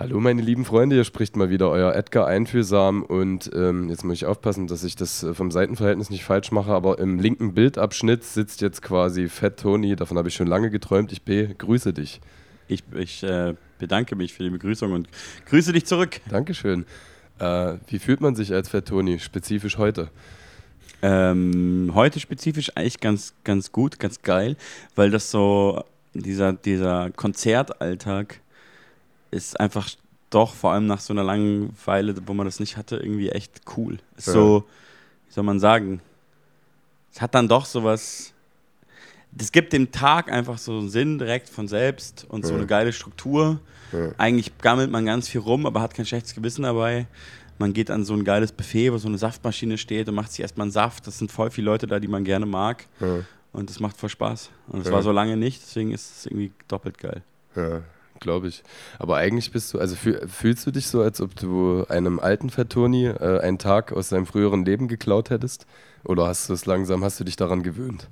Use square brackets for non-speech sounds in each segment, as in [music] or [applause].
Hallo meine lieben Freunde, hier spricht mal wieder euer Edgar Einfühlsam und ähm, jetzt muss ich aufpassen, dass ich das äh, vom Seitenverhältnis nicht falsch mache, aber im linken Bildabschnitt sitzt jetzt quasi Fett Tony, davon habe ich schon lange geträumt, ich begrüße dich. Ich, ich äh, bedanke mich für die Begrüßung und grüße dich zurück. Dankeschön. Äh, wie fühlt man sich als Fett Tony, spezifisch heute? Ähm, heute spezifisch eigentlich ganz, ganz gut, ganz geil, weil das so, dieser, dieser Konzertalltag ist einfach doch, vor allem nach so einer langen Weile, wo man das nicht hatte, irgendwie echt cool. Ist ja. so, wie soll man sagen, es hat dann doch sowas, das gibt dem Tag einfach so einen Sinn direkt von selbst und so ja. eine geile Struktur. Ja. Eigentlich gammelt man ganz viel rum, aber hat kein schlechtes Gewissen dabei. Man geht an so ein geiles Buffet, wo so eine Saftmaschine steht und macht sich erstmal einen Saft. Das sind voll viele Leute da, die man gerne mag. Und das macht voll Spaß. Und das war so lange nicht, deswegen ist es irgendwie doppelt geil. Ja, glaube ich. Aber eigentlich bist du, also fühlst du dich so, als ob du einem alten Fatoni äh, einen Tag aus seinem früheren Leben geklaut hättest? Oder hast du es langsam, hast du dich daran gewöhnt?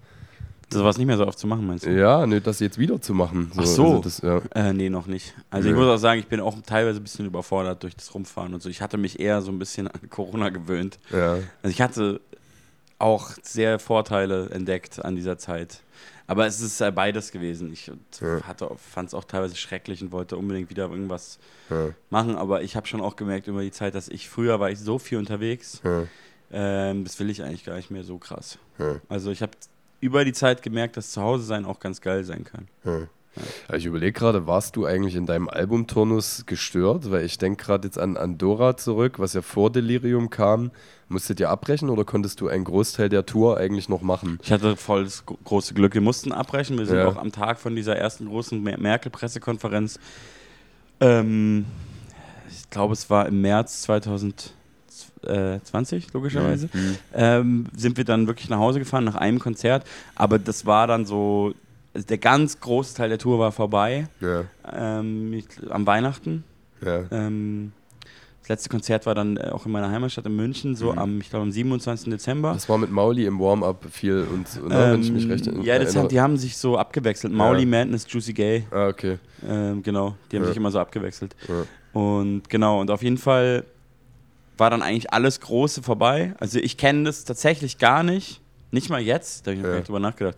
Das war nicht mehr so oft zu machen, meinst du? Ja, nee, das jetzt wieder zu machen. So, Ach so. Also das, ja. äh, nee, noch nicht. Also nee. ich muss auch sagen, ich bin auch teilweise ein bisschen überfordert durch das Rumfahren und so. Ich hatte mich eher so ein bisschen an Corona gewöhnt. Ja. Also ich hatte auch sehr Vorteile entdeckt an dieser Zeit. Aber es ist ja beides gewesen. Ich ja. fand es auch teilweise schrecklich und wollte unbedingt wieder irgendwas ja. machen. Aber ich habe schon auch gemerkt über die Zeit, dass ich früher war ich so viel unterwegs. Ja. Ähm, das will ich eigentlich gar nicht mehr so krass. Also ich habe über die Zeit gemerkt, dass zu Hause sein auch ganz geil sein kann. Ja. Ich überlege gerade, warst du eigentlich in deinem Albumturnus gestört? Weil ich denke gerade jetzt an Andorra zurück, was ja vor Delirium kam. Musstet ihr abbrechen oder konntest du einen Großteil der Tour eigentlich noch machen? Ich hatte voll das große Glück. Wir mussten abbrechen. Wir sind ja. auch am Tag von dieser ersten großen Merkel-Pressekonferenz. Ähm, ich glaube, es war im März 2020, logischerweise. Mhm. Ähm, sind wir dann wirklich nach Hause gefahren nach einem Konzert. Aber das war dann so also der ganz große Teil der Tour war vorbei. Ja. Ähm, ich, am Weihnachten. Ja. Ähm, das letzte Konzert war dann äh, auch in meiner Heimatstadt in München, so mhm. am, ich glaube, am 27. Dezember. Das war mit Mauli im Warm-up viel und, und ähm, wenn ich mich recht erinnere. Ja, das haben, die haben sich so abgewechselt. Mauli, ja. Madness, Juicy Gay. Ah, okay. Ähm, genau, die haben ja. sich immer so abgewechselt. Ja. Und genau, und auf jeden Fall war dann eigentlich alles Große vorbei. Also ich kenne das tatsächlich gar nicht. Nicht mal jetzt, da habe ich noch ja. drüber nachgedacht.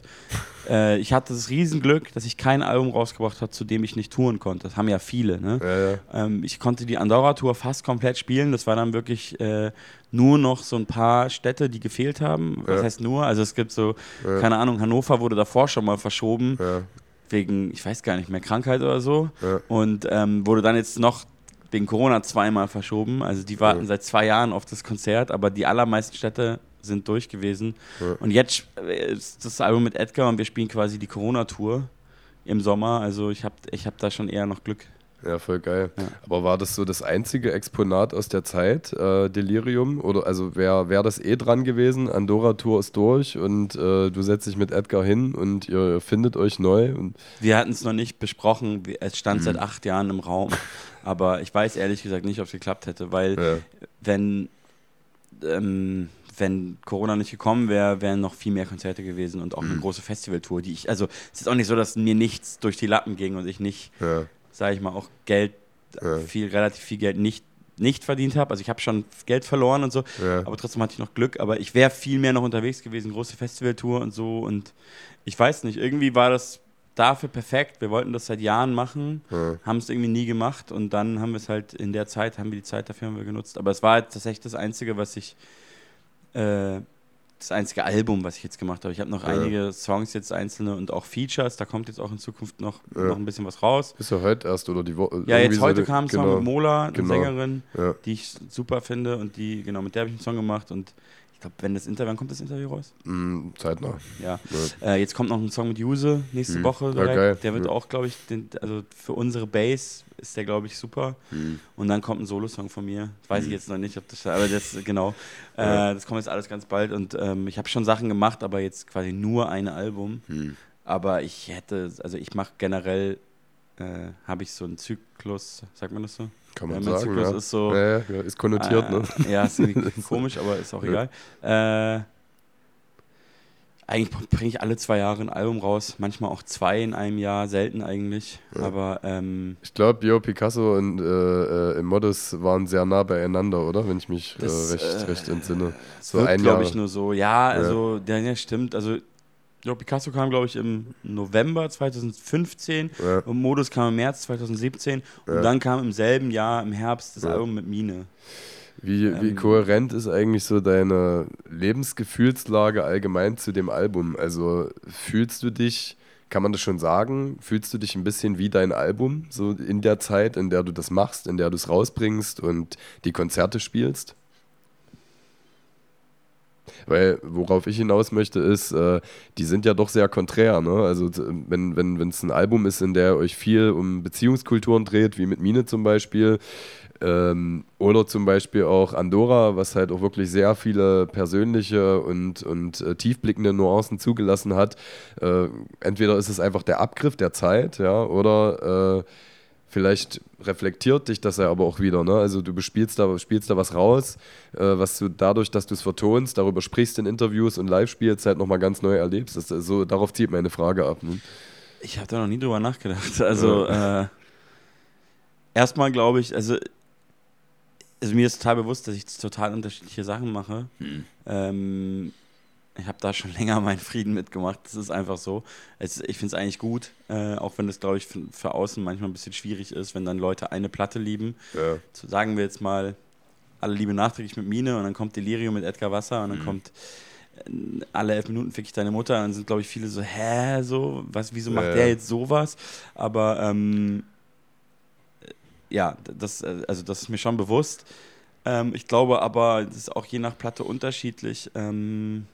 Äh, ich hatte das Riesenglück, dass ich kein Album rausgebracht habe, zu dem ich nicht touren konnte. Das haben ja viele. Ne? Ja, ja. Ähm, ich konnte die Andorra-Tour fast komplett spielen. Das war dann wirklich äh, nur noch so ein paar Städte, die gefehlt haben. Was heißt nur? Also es gibt so, keine Ahnung, Hannover wurde davor schon mal verschoben. Wegen, ich weiß gar nicht mehr, Krankheit oder so. Und ähm, wurde dann jetzt noch wegen Corona zweimal verschoben. Also die warten seit zwei Jahren auf das Konzert, aber die allermeisten Städte sind durch gewesen. Ja. Und jetzt ist das Album mit Edgar und wir spielen quasi die Corona-Tour im Sommer. Also ich habe ich hab da schon eher noch Glück. Ja, voll geil. Ja. Aber war das so das einzige Exponat aus der Zeit, äh, Delirium? Oder also wäre wär das eh dran gewesen? Andorra Tour ist durch und äh, du setzt dich mit Edgar hin und ihr findet euch neu. Und Wir hatten es noch nicht besprochen, es stand mhm. seit acht Jahren im Raum. Aber ich weiß ehrlich gesagt nicht, ob es geklappt hätte, weil ja. wenn ähm, wenn Corona nicht gekommen wäre, wären noch viel mehr Konzerte gewesen und auch mhm. eine große Festivaltour, die ich, also es ist auch nicht so, dass mir nichts durch die Lappen ging und ich nicht, ja. sage ich mal, auch Geld, ja. viel, relativ viel Geld nicht, nicht verdient habe. Also ich habe schon Geld verloren und so, ja. aber trotzdem hatte ich noch Glück. Aber ich wäre viel mehr noch unterwegs gewesen, große Festivaltour und so und ich weiß nicht, irgendwie war das dafür perfekt. Wir wollten das seit Jahren machen, ja. haben es irgendwie nie gemacht und dann haben wir es halt in der Zeit, haben wir die Zeit dafür haben wir genutzt. Aber es war halt tatsächlich das Einzige, was ich äh, das einzige Album, was ich jetzt gemacht habe. Ich habe noch ja. einige Songs jetzt einzelne und auch Features. Da kommt jetzt auch in Zukunft noch, ja. noch ein bisschen was raus. Ist ja heute erst oder die Woche? Ja, jetzt heute kam ein Song genau. mit Mola, eine genau. Sängerin, ja. die ich super finde und die, genau, mit der habe ich einen Song gemacht und ich glaube, wenn das Interview, wann kommt das Interview raus? Mm, zeitnah. Ja. Äh, jetzt kommt noch ein Song mit Juse nächste mhm. Woche. Direkt. Der wird auch, glaube ich, den, also für unsere Base ist der, glaube ich, super. Mhm. Und dann kommt ein Solo-Song von mir. Das weiß mhm. ich jetzt noch nicht, ob das, aber das, [laughs] genau. Ja. Äh, das kommt jetzt alles ganz bald und ähm, ich habe schon Sachen gemacht, aber jetzt quasi nur ein Album. Mhm. Aber ich hätte, also ich mache generell, äh, habe ich so einen Zyklus, sagt man das so? Kann man ja, sagen, ja. ist so. Ja, ja, ist konnotiert, äh, ne? Ja, ist irgendwie [laughs] komisch, aber ist auch egal. Äh, Eigentlich bringe ich alle zwei Jahre ein Album raus, manchmal auch zwei in einem Jahr, selten eigentlich. Ja. Aber ähm, ich glaube, Bio Picasso und äh, äh, Modus waren sehr nah beieinander, oder? Wenn ich mich äh, das, äh, recht, recht entsinne. So ein glaube ich nur so. Ja, also ja. Der, ja, stimmt. Also Jo, Picasso kam, glaube ich, im November 2015 ja. und Modus kam im März 2017 und ja. dann kam im selben Jahr, im Herbst, das ja. Album mit Mine. Wie, ähm, wie kohärent ist eigentlich so deine Lebensgefühlslage allgemein zu dem Album? Also fühlst du dich, kann man das schon sagen, fühlst du dich ein bisschen wie dein Album, so in der Zeit, in der du das machst, in der du es rausbringst und die Konzerte spielst? Weil worauf ich hinaus möchte, ist, äh, die sind ja doch sehr konträr. Ne? Also wenn es wenn, ein Album ist, in der euch viel um Beziehungskulturen dreht, wie mit Mine zum Beispiel, ähm, oder zum Beispiel auch Andorra, was halt auch wirklich sehr viele persönliche und, und äh, tiefblickende Nuancen zugelassen hat. Äh, entweder ist es einfach der Abgriff der Zeit, ja, oder äh, vielleicht reflektiert dich das ja aber auch wieder. Ne? Also du bespielst da, spielst da was raus, äh, was du dadurch, dass du es vertonst, darüber sprichst in Interviews und live spielst, halt nochmal ganz neu erlebst. Das, so, darauf zieht meine Frage ab. Ne? Ich habe da noch nie drüber nachgedacht. Also ja. äh, erstmal glaube ich, also also mir ist total bewusst, dass ich total unterschiedliche Sachen mache. Hm. Ähm, ich habe da schon [laughs] länger meinen Frieden mitgemacht. Das ist einfach so. Es, ich finde es eigentlich gut, äh, auch wenn das, glaube ich, für, für, außen manchmal ein bisschen schwierig ist, wenn dann Leute eine Platte lieben. Ja. So sagen wir jetzt mal, alle Liebe nachträglich mit Mine und dann kommt Delirium mit Edgar Wasser und dann mhm. kommt äh, alle elf Minuten fick ich deine Mutter. Und dann sind, glaube ich, viele so, hä, so, was, wieso macht ja, der jetzt sowas? Aber ähm, ja, das, äh, also das ist mir schon bewusst. Ähm, ich glaube aber, das ist auch je nach Platte unterschiedlich. Ähm,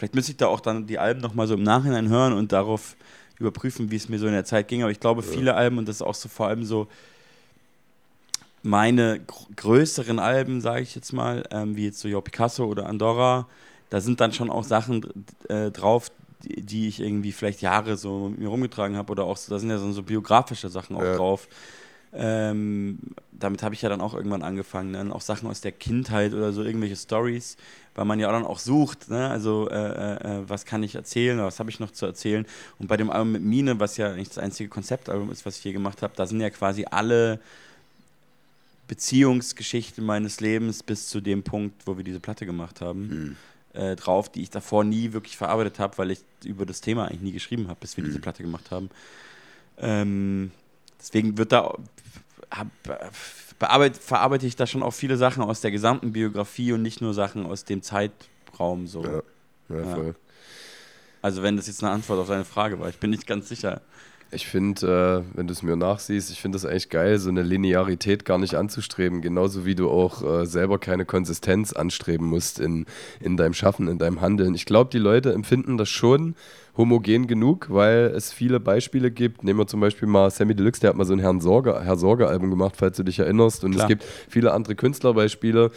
vielleicht müsste ich da auch dann die Alben nochmal so im Nachhinein hören und darauf überprüfen, wie es mir so in der Zeit ging. Aber ich glaube, viele Alben, und das ist auch so vor allem so meine größeren Alben, sage ich jetzt mal, ähm, wie jetzt so Jo Picasso oder Andorra, da sind dann schon auch Sachen äh, drauf, die, die, ich irgendwie vielleicht Jahre so mit mir rumgetragen habe oder auch so, da sind ja so, so biografische Sachen auch ja. drauf ähm, damit habe ich ja dann auch irgendwann angefangen. Dann auch Sachen aus der Kindheit oder so, irgendwelche Stories, weil man ja dann auch sucht, ne? also äh, äh, äh was kann ich erzählen was habe ich noch zu erzählen. Und bei dem Album mit Mine, was ja nicht das einzige Konzeptalbum ist, was ich hier gemacht habe, da sind ja quasi alle Beziehungsgeschichten meines Lebens bis zu dem Punkt, wo wir diese Platte gemacht haben. Mhm. Äh, drauf, die ich davor nie wirklich verarbeitet habe, weil ich über das Thema eigentlich nie geschrieben habe, bis wir mhm. diese Platte gemacht haben. Ähm, deswegen wird da hab, bearbeite, verarbeite ich da schon auch viele Sachen aus der gesamten Biografie und nicht nur Sachen aus dem Zeitraum so. Ja, ja, voll. Also wenn das jetzt eine Antwort auf deine Frage war, ich bin nicht ganz sicher. Ich finde, äh, wenn du es mir nachsiehst, ich finde es eigentlich geil, so eine Linearität gar nicht anzustreben. Genauso wie du auch äh, selber keine Konsistenz anstreben musst in, in deinem Schaffen, in deinem Handeln. Ich glaube, die Leute empfinden das schon homogen genug, weil es viele Beispiele gibt. Nehmen wir zum Beispiel mal Sammy Deluxe, der hat mal so ein Herrn Sorge, Herr Sorge-Album gemacht, falls du dich erinnerst. Und Klar. es gibt viele andere Künstlerbeispiele,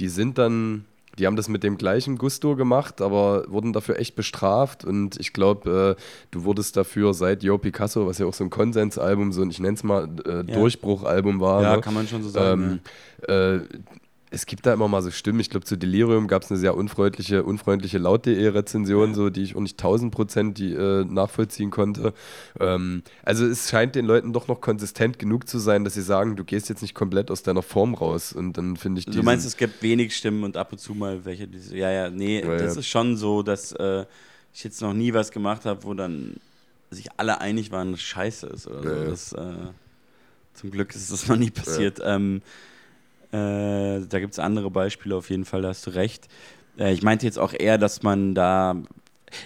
die sind dann die haben das mit dem gleichen Gusto gemacht, aber wurden dafür echt bestraft. Und ich glaube, äh, du wurdest dafür seit Yo Picasso, was ja auch so ein Konsensalbum, so ein, ich nenne es mal, äh, ja. Durchbruchalbum war. Ja, ne? kann man schon so sagen. Ähm, ja. äh, es gibt da immer mal so Stimmen. Ich glaube, zu Delirium gab es eine sehr unfreundliche, unfreundliche Laut.de-Rezension, ja. so, die ich auch nicht 1000 Prozent äh, nachvollziehen konnte. Ähm, also es scheint den Leuten doch noch konsistent genug zu sein, dass sie sagen, du gehst jetzt nicht komplett aus deiner Form raus. Und dann finde ich Du meinst, es gibt wenig Stimmen und ab und zu mal welche, die so, ja, ja, nee, ja, das ja. ist schon so, dass äh, ich jetzt noch nie was gemacht habe, wo dann sich alle einig waren, dass scheiße ist oder so. Das, äh, zum Glück ist das noch nie passiert. Ähm, äh, da gibt es andere Beispiele auf jeden Fall, da hast du recht. Äh, ich meinte jetzt auch eher, dass man da.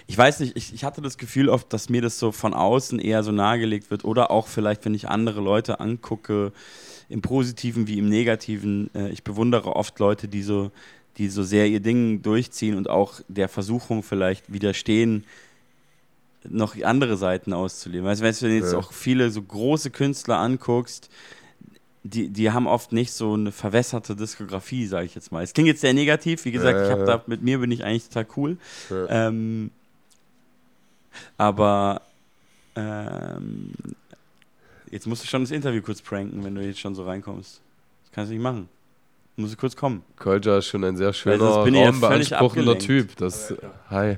Ich weiß nicht, ich, ich hatte das Gefühl oft, dass mir das so von außen eher so nahegelegt wird oder auch vielleicht, wenn ich andere Leute angucke, im Positiven wie im Negativen. Äh, ich bewundere oft Leute, die so, die so sehr ihr Ding durchziehen und auch der Versuchung vielleicht widerstehen, noch andere Seiten auszuleben. Weißt du, wenn du jetzt ja. auch viele so große Künstler anguckst, die, die haben oft nicht so eine verwässerte Diskografie, sage ich jetzt mal. Es klingt jetzt sehr negativ, wie gesagt, äh, ich habe da mit mir bin ich eigentlich total cool. Ja. Ähm, aber ähm, jetzt musst du schon das Interview kurz pranken, wenn du jetzt schon so reinkommst. Das kannst du nicht machen. Du musst kurz kommen. Kolja ist schon ein sehr schöner, raumbeanspruchender Typ. Das, hi.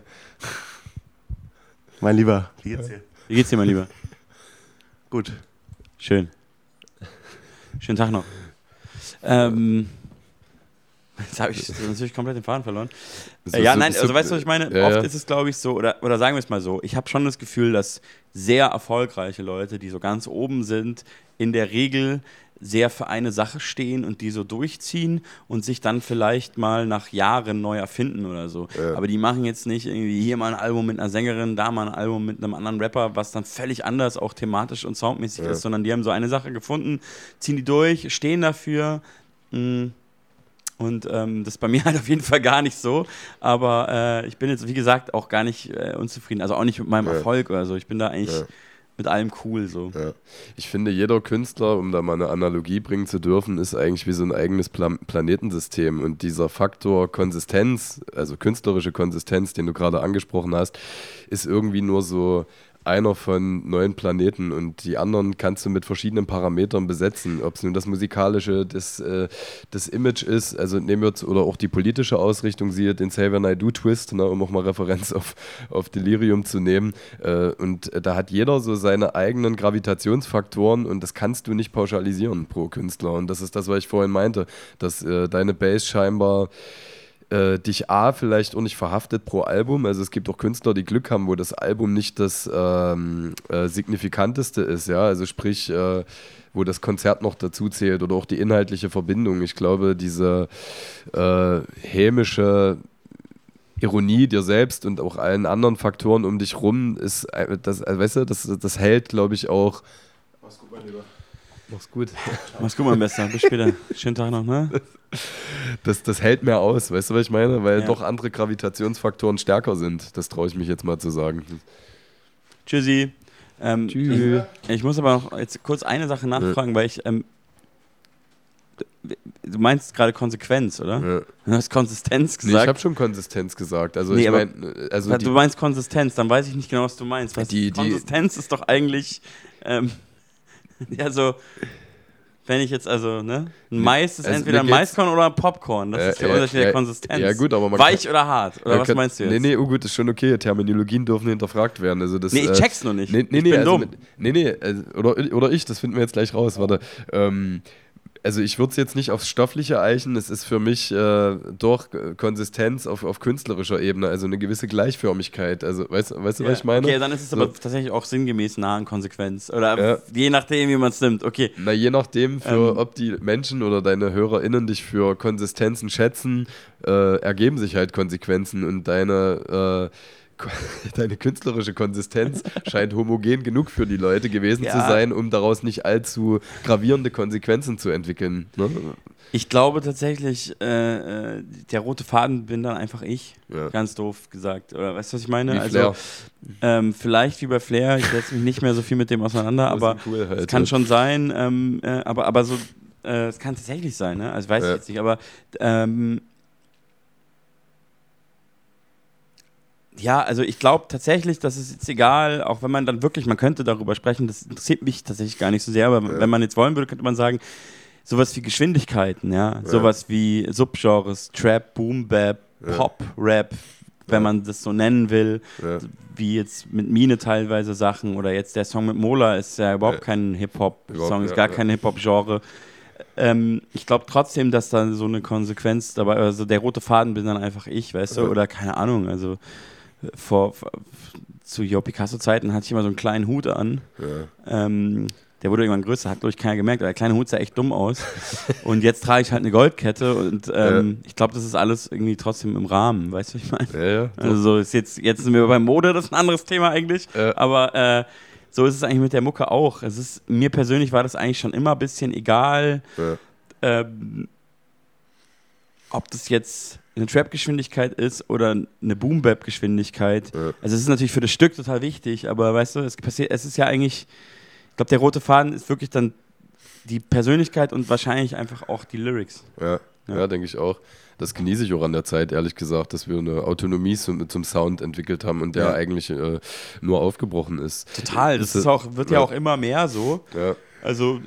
Mein Lieber, wie geht's dir? Wie geht's dir, mein Lieber? Gut. Schön. Schönen Tag noch. Ähm, jetzt habe ich [laughs] natürlich komplett den Faden verloren. So- Äh, ja, so- nein, so- also weißt du, was ich meine? Ja, Oft ja. ist es, glaube ich, so, oder, oder sagen wir es mal so, ich habe schon das Gefühl, dass sehr erfolgreiche Leute, die so ganz oben sind, in der Regel sehr für eine Sache stehen und die so durchziehen und sich dann vielleicht mal nach Jahren neu erfinden oder so. Ja. Aber die machen jetzt nicht irgendwie hier mal ein Album mit einer Sängerin, da mal ein Album mit einem anderen Rapper, was dann völlig anders auch thematisch und soundmäßig Ja. ist, sondern die haben so eine Sache gefunden, ziehen die durch, stehen dafür. Mh, und ähm, das ist bei mir [laughs] halt auf jeden Fall gar nicht so. Aber äh, ich bin jetzt, wie gesagt, auch gar nicht äh, unzufrieden. Also auch nicht mit meinem Ja. Erfolg oder so. Ich bin da eigentlich Ja. mit allem cool so. Ja. Ich finde, jeder Künstler, um da mal eine Analogie bringen zu dürfen, ist eigentlich wie so ein eigenes Pla Planetensystem. Und dieser Faktor Konsistenz, also künstlerische Konsistenz, den du gerade angesprochen hast, ist irgendwie nur so einer von neun Planeten und die anderen kannst du mit verschiedenen Parametern besetzen. Ob es nun das musikalische, das, äh, das Image ist, also nehmen wir jetzt, oder auch die politische Ausrichtung, siehe den Xavier Naidoo Twist, ne, um auch mal Referenz auf, auf Delirium zu nehmen. Äh, und äh, da hat jeder so seine eigenen Gravitationsfaktoren und das kannst du nicht pauschalisieren pro Künstler. Und das ist das, was ich vorhin meinte, dass äh, deine Bass scheinbar äh, dich A vielleicht auch nicht verhaftet pro Album. Also es gibt auch Künstler, die Glück haben, wo das Album nicht das ähm, äh, signifikanteste ist, ja. Also sprich, äh, wo das Konzert noch dazu zählt oder auch die inhaltliche Verbindung. Ich glaube, diese äh, hämische Ironie dir selbst und auch allen anderen Faktoren um dich rum ist, äh, das, äh, weißt du, das, das hält, glaube ich, auch. Mach's gut, mein Lieber. Mach's gut. [laughs] Mach's gut, mein Bester. Bis später. Schönen Tag noch, ne? Das, das hält mehr aus, weißt du, was ich meine? Weil Ja. doch andere Gravitationsfaktoren stärker sind. Das traue ich mich jetzt mal zu sagen. Tschüssi. Ähm, Tschüss. Ich, ich muss aber noch jetzt kurz eine Sache nachfragen, weil ich. Ähm, du meinst gerade Konsequenz, oder? Ja. Du hast Konsistenz Nee, ich gesagt. habe schon Konsistenz gesagt. Also Nee, ich meine, also du die, meinst Konsistenz, dann weiß ich nicht genau, was du meinst. Was Die- die- Konsistenz ist doch eigentlich, ähm, [laughs] ja, so, wenn ich jetzt also, ne? Ein Mais ist also entweder ein Maiskorn oder ein Popcorn. Das Äh, ist der äh, Unterschied der äh, Konsistenz. ja, gut, aber man Weich oder hart? Oder was kann- meinst du jetzt? Nee, nee, oh gut, ist schon okay. Terminologien dürfen hinterfragt werden. Also das, Nee, ich äh, check's noch nicht. Nee, nee, ich nee, bin also dumm. mit, nee, nee, also, oder, oder ich, das finden wir jetzt gleich raus. Warte. Ähm, also ich würde es jetzt nicht aufs Stoffliche eichen, es ist für mich äh, doch äh, Konsistenz auf, auf künstlerischer Ebene, also eine gewisse Gleichförmigkeit. Also weißt, weißt du, Ja, was ich meine? Okay, dann ist es So. aber tatsächlich auch sinngemäß nah an Konsequenz. Oder Ja. je nachdem, wie man es nimmt. Okay. Na, je nachdem, für, Ähm. ob die Menschen oder deine HörerInnen dich für Konsistenzen schätzen, äh, ergeben sich halt Konsequenzen und deine, äh, [laughs] deine künstlerische Konsistenz scheint homogen genug für die Leute gewesen Ja. zu sein, um daraus nicht allzu gravierende Konsequenzen zu entwickeln. Ne? Ich glaube tatsächlich, äh, äh, der rote Faden bin dann einfach ich. Ja. Ganz doof gesagt. Oder weißt du, was ich meine? Wie also, ähm, vielleicht wie bei Flair, ich setze mich nicht mehr so viel mit dem auseinander, [laughs] aber cool halt, es kann schon sein, ähm, äh, aber, aber so, äh, es kann tatsächlich sein, ne? Also weiß Ja. ich jetzt nicht, aber ähm, ja, also ich glaube tatsächlich, dass es jetzt egal, auch wenn man dann wirklich, man könnte darüber sprechen, das interessiert mich tatsächlich gar nicht so sehr, aber Ja. wenn man jetzt wollen würde, könnte man sagen, sowas wie Geschwindigkeiten, ja, sowas wie Subgenres, Trap, Boom Bap, Ja. Pop, Rap, wenn Ja. man das so nennen will, Ja. wie jetzt mit Mine teilweise Sachen oder jetzt der Song mit Mola ist ja überhaupt Ja. kein Hip-Hop-Song, ist ja, gar ja. kein Hip-Hop-Genre. Ähm, ich glaube trotzdem, dass da so eine Konsequenz dabei, also der rote Faden bin dann einfach ich, weißt du, Ja. oder keine Ahnung, also vor, vor zu Jo Picasso-Zeiten hatte ich immer so einen kleinen Hut an. Ja. Ähm, der wurde irgendwann größer, hat glaube ich keiner gemerkt, aber der kleine Hut sah echt dumm aus. [laughs] und jetzt trage ich halt eine Goldkette und ähm, ich glaube, das ist alles irgendwie trotzdem im Rahmen, weißt du, was ich meine? Ja, ja. Also so ist jetzt, jetzt sind wir bei Mode, das ist ein anderes Thema eigentlich. Ja. Aber äh, so ist es eigentlich mit der Mucke auch. Es ist, mir persönlich war das eigentlich schon immer ein bisschen egal, Ja. ähm, ob das jetzt eine Trap-Geschwindigkeit ist oder eine Boom-Bap-Geschwindigkeit. Ja. Also es ist natürlich für das Stück total wichtig, aber weißt du, es passiert, es ist ja eigentlich, ich glaube, der rote Faden ist wirklich dann die Persönlichkeit und wahrscheinlich einfach auch die Lyrics. Ja, Ja. ja. denke ich auch. Das genieße ich auch an der Zeit, ehrlich gesagt, dass wir eine Autonomie zum, zum Sound entwickelt haben und der Ja. eigentlich äh, nur aufgebrochen ist. Total, das Ist ist auch, wird ja auch immer mehr so. Also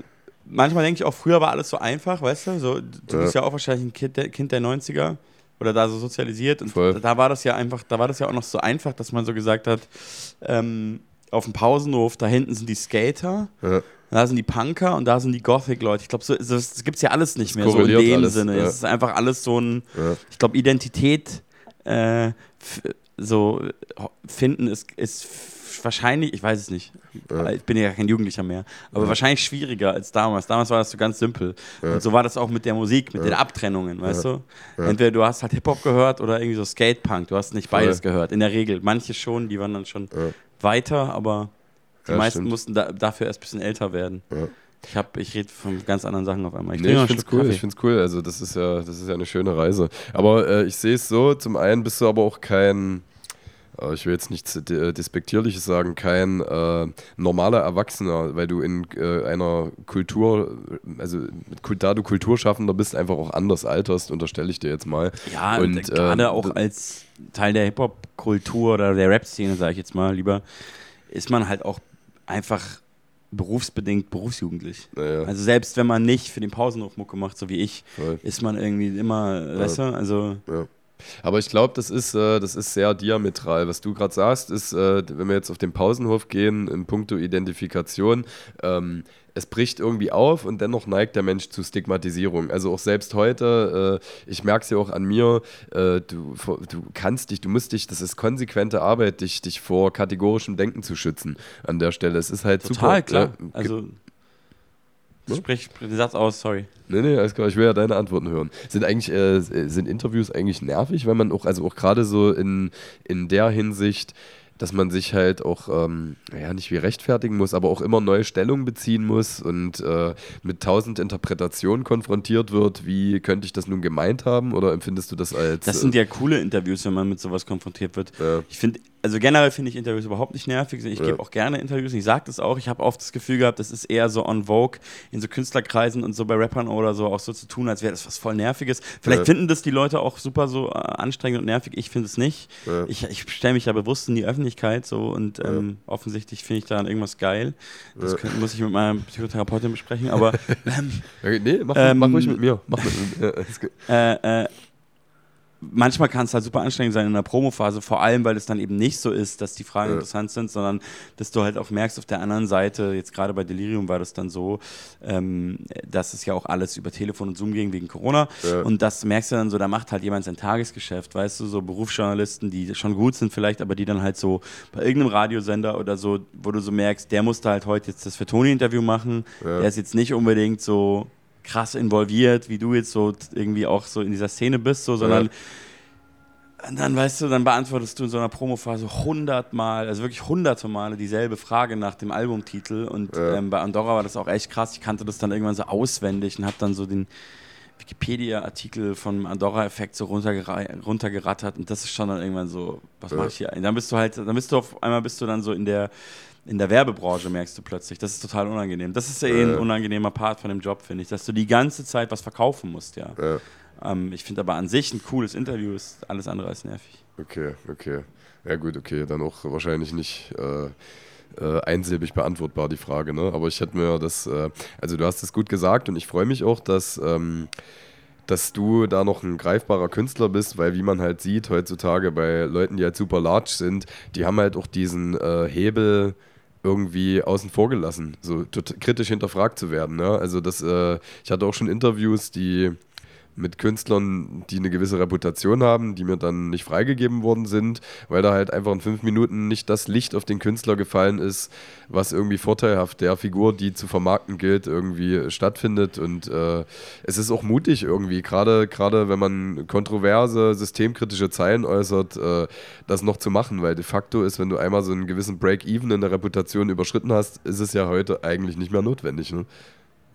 manchmal denke ich auch, früher war alles so einfach, weißt du? So, du bist ja auch wahrscheinlich ein Kind der, kind der 90er. Oder da so sozialisiert. Und Voll. da war das ja einfach, da war das ja auch noch so einfach, dass man so gesagt hat, ähm, auf dem Pausenhof, da hinten sind die Skater. Ja. Da sind die Punker und da sind die Gothic-Leute. Ich glaube, so, das, das gibt es ja alles nicht mehr, so in dem alles, Sinne. Ja. Es ist einfach alles so ein, ja. ich glaube, Identität äh, so finden ist, ist wahrscheinlich, ich weiß es nicht, ja. ich bin ja kein Jugendlicher mehr, aber ja. wahrscheinlich schwieriger als damals. Damals war das so ganz simpel. Ja. Und so war das auch mit der Musik, mit den Abtrennungen, weißt du? Entweder du hast halt Hip-Hop gehört oder irgendwie so Skate-Punk. Du hast nicht beides gehört. In der Regel. Manche schon, die waren dann schon weiter, aber die meisten stimmt. mussten da, dafür erst ein bisschen älter werden. Ich, ich rede von ganz anderen Sachen auf einmal. Ich, nee, ich finde es cool. Ich find's cool. Also das ist ja, das ist ja eine schöne Reise. Aber äh, ich sehe es so: Zum einen bist du aber auch kein äh, ich will jetzt nichts äh, Despektierliches sagen, kein äh, normaler Erwachsener, weil du in äh, einer Kultur, also da du Kulturschaffender bist, einfach auch anders alterst, unterstelle ich dir jetzt mal. Ja, und gerade ähm, auch als Teil der Hip-Hop-Kultur oder der Rap-Szene, sage ich jetzt mal lieber, ist man halt auch einfach berufsbedingt berufsjugendlich. Ja. Also selbst wenn man nicht für den Pausenhof Mucke macht, so wie ich, Voll. ist man irgendwie immer, ja. weißt du, also ja. Aber ich glaube, das, ist, äh, das ist sehr diametral. Was du gerade sagst, ist, äh, wenn wir jetzt auf den Pausenhof gehen, in puncto Identifikation, ähm, es bricht irgendwie auf und dennoch neigt der Mensch zu Stigmatisierung. Also auch selbst heute, äh, ich merke es ja auch an mir, äh, du, du kannst dich, du musst dich, das ist konsequente Arbeit, dich, dich vor kategorischem Denken zu schützen an der Stelle. Es ist halt Total super. klar. Äh, also Ne? Sprich den Satz aus, sorry. Nee, nee, alles klar, ich will ja deine Antworten hören. Sind eigentlich, äh, sind Interviews eigentlich nervig, weil man auch, also auch gerade so in, in der Hinsicht, dass man sich halt auch, ähm, ja, nicht wie rechtfertigen muss, aber auch immer neue Stellung beziehen muss und äh, mit tausend Interpretationen konfrontiert wird. Wie könnte ich das nun gemeint haben oder empfindest du das als. Das sind ja coole Interviews, wenn man mit sowas konfrontiert wird. Ja. Ich finde, also generell finde ich Interviews überhaupt nicht nervig. Ich ja. gebe auch gerne Interviews. Ich sage das auch. Ich habe oft das Gefühl gehabt, das ist eher so on Vogue in so Künstlerkreisen und so bei Rappern oder so auch so zu tun, als wäre das was voll Nerviges. Vielleicht ja. finden das die Leute auch super so äh, anstrengend und nervig. Ich finde es nicht. Ja. Ich, ich stelle mich da bewusst in die Öffentlichkeit so und ähm, offensichtlich finde ich daran irgendwas geil. Das könnte, muss ich mit meiner Psychotherapeutin besprechen. Aber [laughs] ähm, nee, mach, ähm, mach ruhig mit mir. Mach mit, äh, äh, manchmal kann es halt super anstrengend sein in der Promophase, vor allem, weil es dann eben nicht so ist, dass die Fragen ja. interessant sind, sondern dass du halt auch merkst, auf der anderen Seite, jetzt gerade bei Delirium war das dann so, ähm, dass es ja auch alles über Telefon und Zoom ging wegen Corona. Ja. Und das merkst du dann so, da macht halt jemand sein Tagesgeschäft, weißt du, so Berufsjournalisten, die schon gut sind vielleicht, aber die dann halt so bei irgendeinem Radiosender oder so, wo du so merkst, der musste halt heute jetzt das für Toni-Interview machen, ja. der ist jetzt nicht unbedingt so krass involviert, wie du jetzt so irgendwie auch so in dieser Szene bist, so, sondern ja. dann weißt du, dann beantwortest du in so einer Promophase hundertmal, also wirklich hunderte Male dieselbe Frage nach dem Albumtitel und ja. ähm, bei Andorra war das auch echt krass. Ich kannte das dann irgendwann so auswendig und habe dann so den Wikipedia-Artikel vom Andorra-Effekt so runtergerattert und das ist schon dann irgendwann so, was ja. mache ich hier? Und dann bist du halt, dann bist du auf einmal bist du dann so in der in der Werbebranche merkst du plötzlich. Das ist total unangenehm. Das ist ja eh ein unangenehmer Part von dem Job, finde ich, dass du die ganze Zeit was verkaufen musst, ja. ja. Ähm, ich finde aber an sich ein cooles Interview ist alles andere als nervig. Okay, okay. Ja gut, okay, dann auch wahrscheinlich nicht äh, äh, einsilbig beantwortbar die Frage, ne? Aber ich hätte mir das, äh, also du hast es gut gesagt und ich freue mich auch, dass ähm, dass du da noch ein greifbarer Künstler bist, weil wie man halt sieht heutzutage bei Leuten, die halt super large sind, die haben halt auch diesen äh, Hebel, irgendwie außen vor gelassen, so kritisch hinterfragt zu werden. Ne? Also das, äh, ich hatte auch schon Interviews, die mit Künstlern, die eine gewisse Reputation haben, die mir dann nicht freigegeben worden sind, weil da halt einfach in fünf Minuten nicht das Licht auf den Künstler gefallen ist, was irgendwie vorteilhaft der Figur, die zu vermarkten gilt, irgendwie stattfindet. Und äh, es ist auch mutig irgendwie, gerade gerade wenn man kontroverse, systemkritische Zeilen äußert, äh, das noch zu machen, weil de facto ist, wenn du einmal so einen gewissen Break-Even in der Reputation überschritten hast, ist es ja heute eigentlich nicht mehr notwendig. Ne?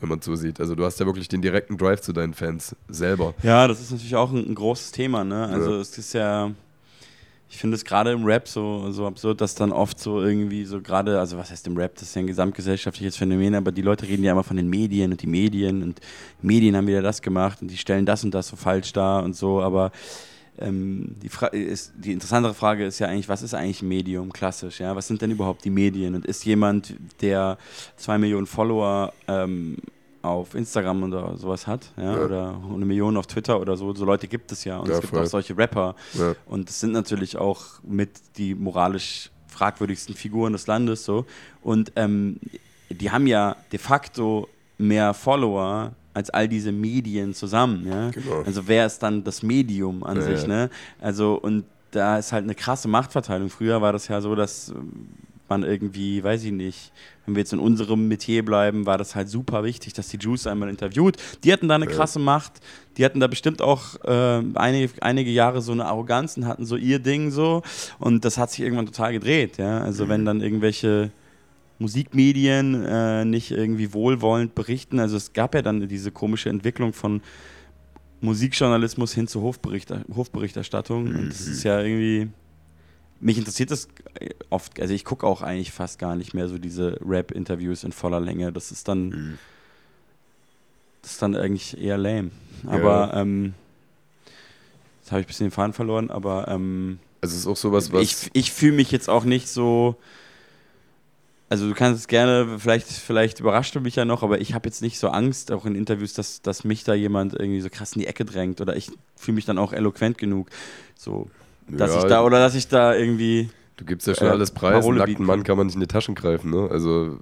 Wenn man so sieht. Also du hast ja wirklich den direkten Drive zu deinen Fans selber. Ja, das ist natürlich auch ein, ein großes Thema. Ne? Also ja. es ist ja, ich finde es gerade im Rap so, so absurd, dass dann oft so irgendwie so gerade, also was heißt im Rap, das ist ja ein gesamtgesellschaftliches Phänomen, aber die Leute reden ja immer von den Medien und die Medien und Medien haben wieder das gemacht und die stellen das und das so falsch dar und so, aber ähm, die, ist, die interessantere Frage ist ja eigentlich, was ist eigentlich ein Medium klassisch? Ja? Was sind denn überhaupt die Medien? Und ist jemand, der zwei Millionen Follower ähm, auf Instagram oder sowas hat, ja, ja. oder eine Million auf Twitter oder so. So Leute gibt es ja. Und ja, es gibt voll. auch solche Rapper. Und es sind natürlich auch mit die moralisch fragwürdigsten Figuren des Landes so. Und ähm, die haben ja de facto mehr Follower als all diese Medien zusammen. Ja? Genau. Also wer ist dann das Medium an sich? Ne? Also und da ist halt eine krasse Machtverteilung. Früher war das ja so, dass man irgendwie, weiß ich nicht, wenn wir jetzt in unserem Metier bleiben, war das halt super wichtig, dass die Juice einmal interviewt. Die hatten da eine krasse Macht. Die hatten da bestimmt auch äh, einige, einige Jahre so eine Arroganz und hatten so ihr Ding so. Und das hat sich irgendwann total gedreht. Ja? Also, mhm. wenn dann irgendwelche Musikmedien äh, nicht irgendwie wohlwollend berichten, also es gab ja dann diese komische Entwicklung von Musikjournalismus hin zur Hofberichter Hofberichterstattung. Mhm. Und das ist ja irgendwie mich interessiert das äh, oft, also ich gucke auch eigentlich fast gar nicht mehr so diese Rap-Interviews in voller Länge. Das ist dann, mhm. das ist dann eigentlich eher lame. Aber ja. ähm, jetzt habe ich ein bisschen den Faden verloren, aber ähm, also es ist auch sowas, was. Ich, ich fühle mich jetzt auch nicht so. Also du kannst es gerne, vielleicht, vielleicht überrascht du mich ja noch, aber ich habe jetzt nicht so Angst, auch in Interviews, dass, dass mich da jemand irgendwie so krass in die Ecke drängt oder ich fühle mich dann auch eloquent genug. So, dass ja, ich da, oder dass ich da irgendwie. Du gibst ja schon äh, alles preis, einen nackten Mann kann man nicht in die Taschen greifen, ne? Also.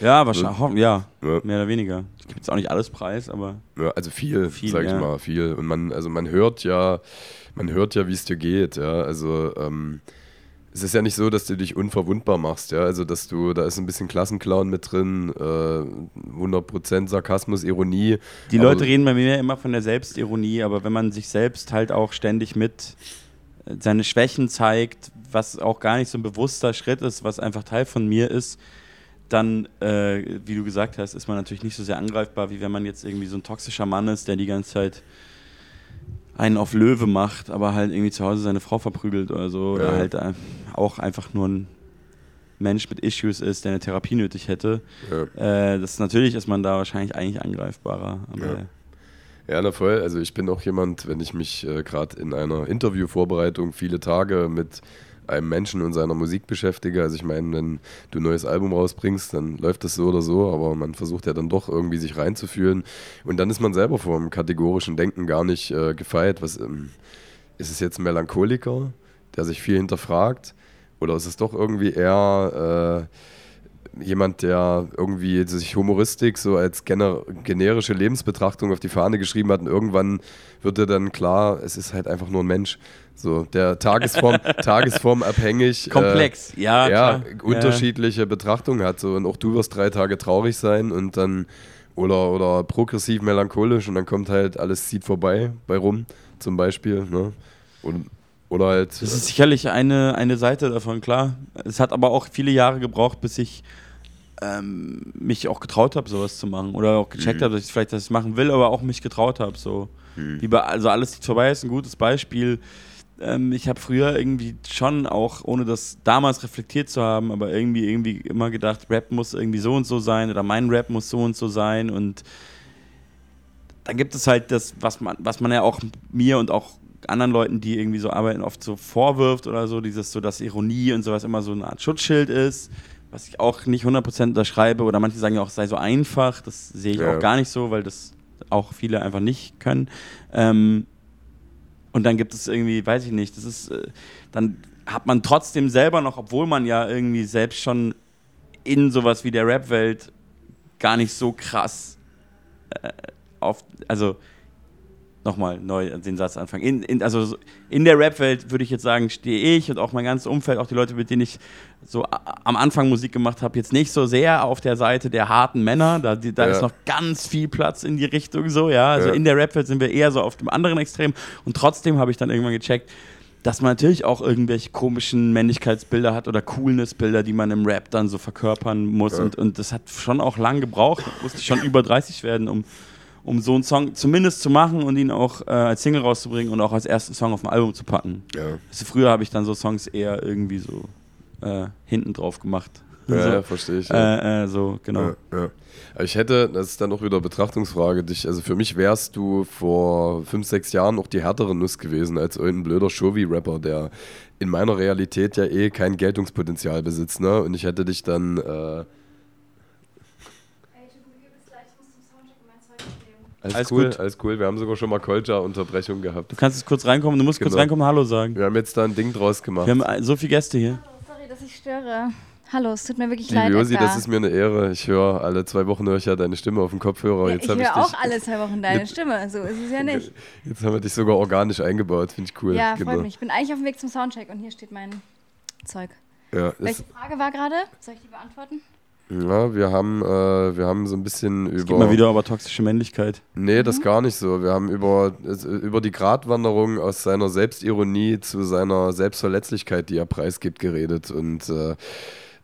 Ja, wahrscheinlich, ja, ja, mehr oder weniger. Ich gebe jetzt auch nicht alles preis, aber. Ja, also viel, viel sag ich mal, viel. Und man, also man hört ja, man hört ja, wie es dir geht, ja. Also, ähm, es ist ja nicht so, dass du dich unverwundbar machst, ja. Also, dass du, da ist ein bisschen Klassenclown mit drin, äh, 100% Sarkasmus, Ironie. Die Leute reden bei mir immer von der Selbstironie, aber wenn man sich selbst halt auch ständig mit seine Schwächen zeigt, was auch gar nicht so ein bewusster Schritt ist, was einfach Teil von mir ist, dann, äh, wie du gesagt hast, ist man natürlich nicht so sehr angreifbar, wie wenn man jetzt irgendwie so ein toxischer Mann ist, der die ganze Zeit einen auf Löwe macht, aber halt irgendwie zu Hause seine Frau verprügelt oder so. Ja. Oder halt äh, auch einfach nur ein Mensch mit Issues ist, der eine Therapie nötig hätte. Ja. Äh, das natürlich ist man da wahrscheinlich eigentlich angreifbarer. Ja. Ja, na voll. Also ich bin auch jemand, wenn ich mich äh, gerade in einer Interviewvorbereitung viele Tage mit einem Menschen und seiner Musik beschäftige. Also ich meine, wenn du ein neues Album rausbringst, dann läuft das so oder so, aber man versucht ja dann doch irgendwie sich reinzufühlen. Und dann ist man selber vom kategorischen Denken gar nicht äh, gefeit. Was, ähm, ist es jetzt ein Melancholiker, der sich viel hinterfragt? Oder ist es doch irgendwie eher... Äh, jemand, der irgendwie sich Humoristik so als gener generische Lebensbetrachtung auf die Fahne geschrieben hat und irgendwann wird er dann klar, es ist halt einfach nur ein Mensch. So, der Tagesform, [laughs] tagesformabhängig. Äh, Komplex, äh, ja. Ja, unterschiedliche ja. Betrachtungen hat. So, und auch du wirst drei Tage traurig sein und dann oder, oder progressiv melancholisch und dann kommt halt alles zieht vorbei bei rum, zum Beispiel. Ne? Und oder halt. Das ist sicherlich eine, eine Seite davon, klar. Es hat aber auch viele Jahre gebraucht, bis ich ähm, mich auch getraut habe, sowas zu machen. Oder auch gecheckt mhm. habe, dass ich vielleicht das machen will, aber auch mich getraut habe. So. Mhm. Wie also alles zieht vorbei ist ein gutes Beispiel. Ähm, ich habe früher irgendwie schon auch, ohne das damals reflektiert zu haben, aber irgendwie, irgendwie immer gedacht, Rap muss irgendwie so und so sein oder mein Rap muss so und so sein. Und dann gibt es halt das, was man, was man ja auch mir und auch anderen Leuten, die irgendwie so arbeiten, oft so vorwirft oder so, dieses so, dass Ironie und sowas immer so eine Art Schutzschild ist, was ich auch nicht 100% unterschreibe oder manche sagen ja auch, es sei so einfach, das sehe ich ja. auch gar nicht so, weil das auch viele einfach nicht können. Ähm, und dann gibt es irgendwie, weiß ich nicht, das ist, äh, dann hat man trotzdem selber noch, obwohl man ja irgendwie selbst schon in sowas wie der Rap-Welt gar nicht so krass äh, auf, also nochmal neu den Satz anfangen. In, in, also in der Rap-Welt würde ich jetzt sagen, stehe ich und auch mein ganzes Umfeld, auch die Leute, mit denen ich so am Anfang Musik gemacht habe, jetzt nicht so sehr auf der Seite der harten Männer. Da, die, da ja. ist noch ganz viel Platz in die Richtung so, ja. Also ja. in der Rap-Welt sind wir eher so auf dem anderen Extrem. Und trotzdem habe ich dann irgendwann gecheckt, dass man natürlich auch irgendwelche komischen Männlichkeitsbilder hat oder Coolness-Bilder, die man im Rap dann so verkörpern muss. Ja. Und, und das hat schon auch lang gebraucht. musste ich schon über 30 werden, um um so einen Song zumindest zu machen und ihn auch äh, als Single rauszubringen und auch als ersten Song auf dem Album zu packen. Ja. Also früher habe ich dann so Songs eher irgendwie so äh, hinten drauf gemacht. [laughs] Ja, so. ja verstehe ich. Ja. Äh, äh so, genau. Ich hätte, das ist dann auch wieder Betrachtungsfrage, dich, also für mich wärst du vor fünf, sechs Jahren noch die härtere Nuss gewesen als irgendein blöder Shovi-Rapper, der in meiner Realität ja eh kein Geltungspotenzial besitzt, ne? Und ich hätte dich dann äh, Alles, Alles cool, gut. alles cool. Wir haben sogar schon mal Kolja-Unterbrechung gehabt. Du kannst jetzt kurz reinkommen, du musst kurz Genau. reinkommen, Hallo sagen. Wir haben jetzt da ein Ding draus gemacht. Wir haben äh, so viele Gäste hier. Sorry, dass ich störe. Hallo, es tut mir wirklich Liebe leid. Josi, das ist mir eine Ehre. Ich höre alle zwei Wochen höre ich ja deine Stimme auf dem Kopfhörer. ja, jetzt ich habe ich, höre auch alle zwei Wochen deine Stimme, so ist es ja nicht. jetzt haben wir dich sogar organisch eingebaut. Finde ich cool. Ja, Genau. freut mich. Ich bin eigentlich auf dem Weg zum Soundcheck und hier steht mein Zeug. Ja, ist, Welche Frage war gerade? Soll ich die beantworten? Ja, wir haben, äh, wir haben so ein bisschen Es geht über. mal wieder über toxische Männlichkeit. Nee, das Mhm. gar nicht so. Wir haben über, es- über die Gratwanderung aus seiner Selbstironie zu seiner Selbstverletzlichkeit, die er preisgibt, geredet. Und äh,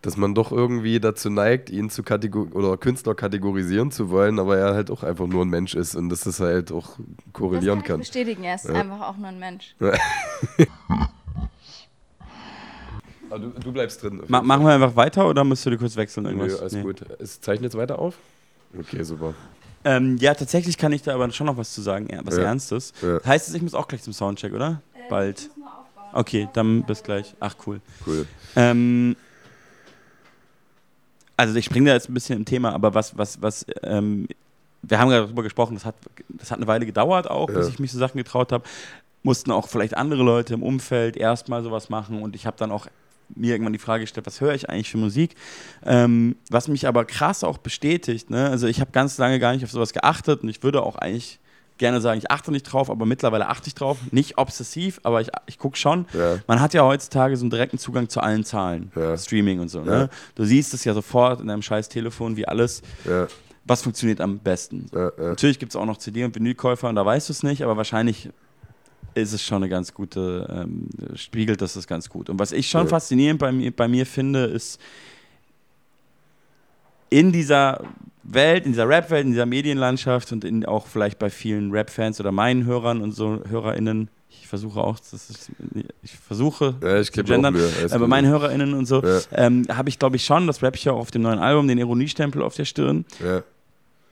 dass man doch irgendwie dazu neigt, ihn zu kategor oder Künstler kategorisieren zu wollen, aber er halt auch einfach nur ein Mensch ist und dass das halt auch korrelieren das kann kann. ich bestätigen. Er ist Ja. einfach auch nur ein Mensch. [laughs] [laughs] Aber du, du bleibst drin. Ma machen wir einfach weiter oder musst du dir kurz wechseln? Irgendwas? Nö, alles Nee. gut. Es zeichnet jetzt weiter auf? Okay, super. Ähm, ja, tatsächlich kann ich da aber schon noch was zu sagen, ja, was Ja. Ernstes. Ja. Heißt es, ich muss auch gleich zum Soundcheck, oder? Bald. Okay, dann bis gleich. Ach, cool. Cool. Ähm, also ich springe da jetzt ein bisschen im Thema, aber was, was, was, ähm, wir haben gerade darüber gesprochen, das hat, das hat eine Weile gedauert auch, bis Ja. ich mich so Sachen getraut habe. Mussten auch vielleicht andere Leute im Umfeld erstmal sowas machen und ich habe dann auch mir irgendwann die Frage gestellt, was höre ich eigentlich für Musik? Ähm, was mich aber krass auch bestätigt, ne? also ich habe ganz lange gar nicht auf sowas geachtet und ich würde auch eigentlich gerne sagen, ich achte nicht drauf, aber mittlerweile achte ich drauf. Nicht obsessiv, aber ich, ich gucke schon. Ja. Man hat ja heutzutage so einen direkten Zugang zu allen Zahlen, Ja. Streaming und so. Ja. Ne? Du siehst es ja sofort in deinem scheiß Telefon, wie alles, was funktioniert am besten. Natürlich gibt es auch noch CD- und Vinylkäufer und da weißt du es nicht, aber wahrscheinlich ist es schon eine ganz gute, ähm, spiegelt das das ganz gut. Und was ich schon Ja. faszinierend bei mir, bei mir finde, ist in dieser Welt, in dieser Rap-Welt, in dieser Medienlandschaft und in auch vielleicht bei vielen Rap-Fans oder meinen Hörern und so HörerInnen, ich versuche auch, das ist, ich versuche ja ich zu gendern, aber gut. meinen HörerInnen und so, Ja. ähm, habe ich glaube ich schon, das rap ich ja auch auf dem neuen Album, den Ironiestempel auf der Stirn. Ja,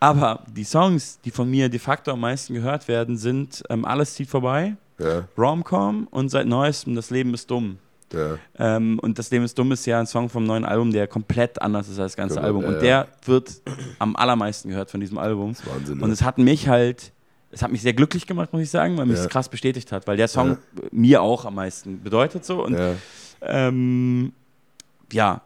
Aber die Songs, die von mir de facto am meisten gehört werden, sind ähm, Alles zieht vorbei, ja, Romcom und seit neuestem Das Leben ist dumm. ja. Ähm, und Das Leben ist dumm ist ja ein Song vom neuen Album, der komplett anders ist als das ganze Genau, Album. ja, Und ja. der wird am allermeisten gehört von diesem Album. Das ist Wahnsinn. Und es hat mich halt, es hat mich sehr glücklich gemacht, muss ich sagen, weil mich Ja. es krass bestätigt hat, weil der Song mir auch am meisten bedeutet so. Und ja, ähm, ja.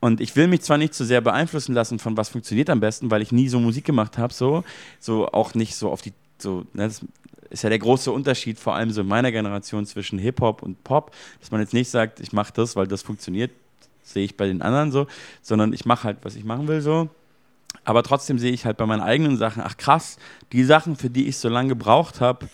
Und ich will mich zwar nicht zu sehr beeinflussen lassen von was funktioniert am besten, weil ich nie so Musik gemacht habe, so, so auch nicht so auf die, so, ne, das ist ja der große Unterschied, vor allem so in meiner Generation zwischen Hip-Hop und Pop, dass man jetzt nicht sagt, ich mache das, weil das funktioniert, sehe ich bei den anderen so, sondern ich mache halt, was ich machen will, so. Aber trotzdem sehe ich halt bei meinen eigenen Sachen, ach krass, die Sachen, für die ich so lange gebraucht habe,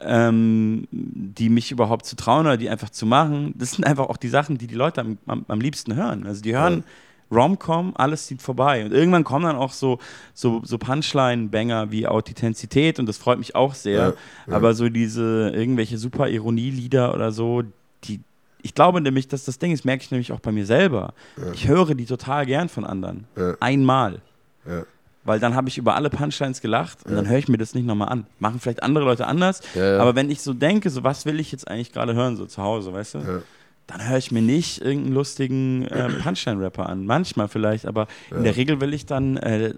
ähm, die mich überhaupt zu trauen oder die einfach zu machen, das sind einfach auch die Sachen, die die Leute am, am, am liebsten hören. Also die hören Rom-Com, alles zieht vorbei. Und irgendwann kommen dann auch so, so, so Punchline-Banger wie Authentizität und das freut mich auch sehr. Ja, ja. Aber so diese irgendwelche super Ironie-Lieder oder so, die, ich glaube nämlich, dass das Ding ist, merke ich nämlich auch bei mir selber. Ich höre die total gern von anderen. Ja. Einmal. ja. Weil dann habe ich über alle Punchlines gelacht und Ja. dann höre ich mir das nicht nochmal an. Machen vielleicht andere Leute anders, Ja, ja. aber wenn ich so denke, so was will ich jetzt eigentlich gerade hören, so zu Hause, weißt du? Dann höre ich mir nicht irgendeinen lustigen äh, Punchline-Rapper an. Manchmal vielleicht, aber in Ja. der Regel will ich dann, äh,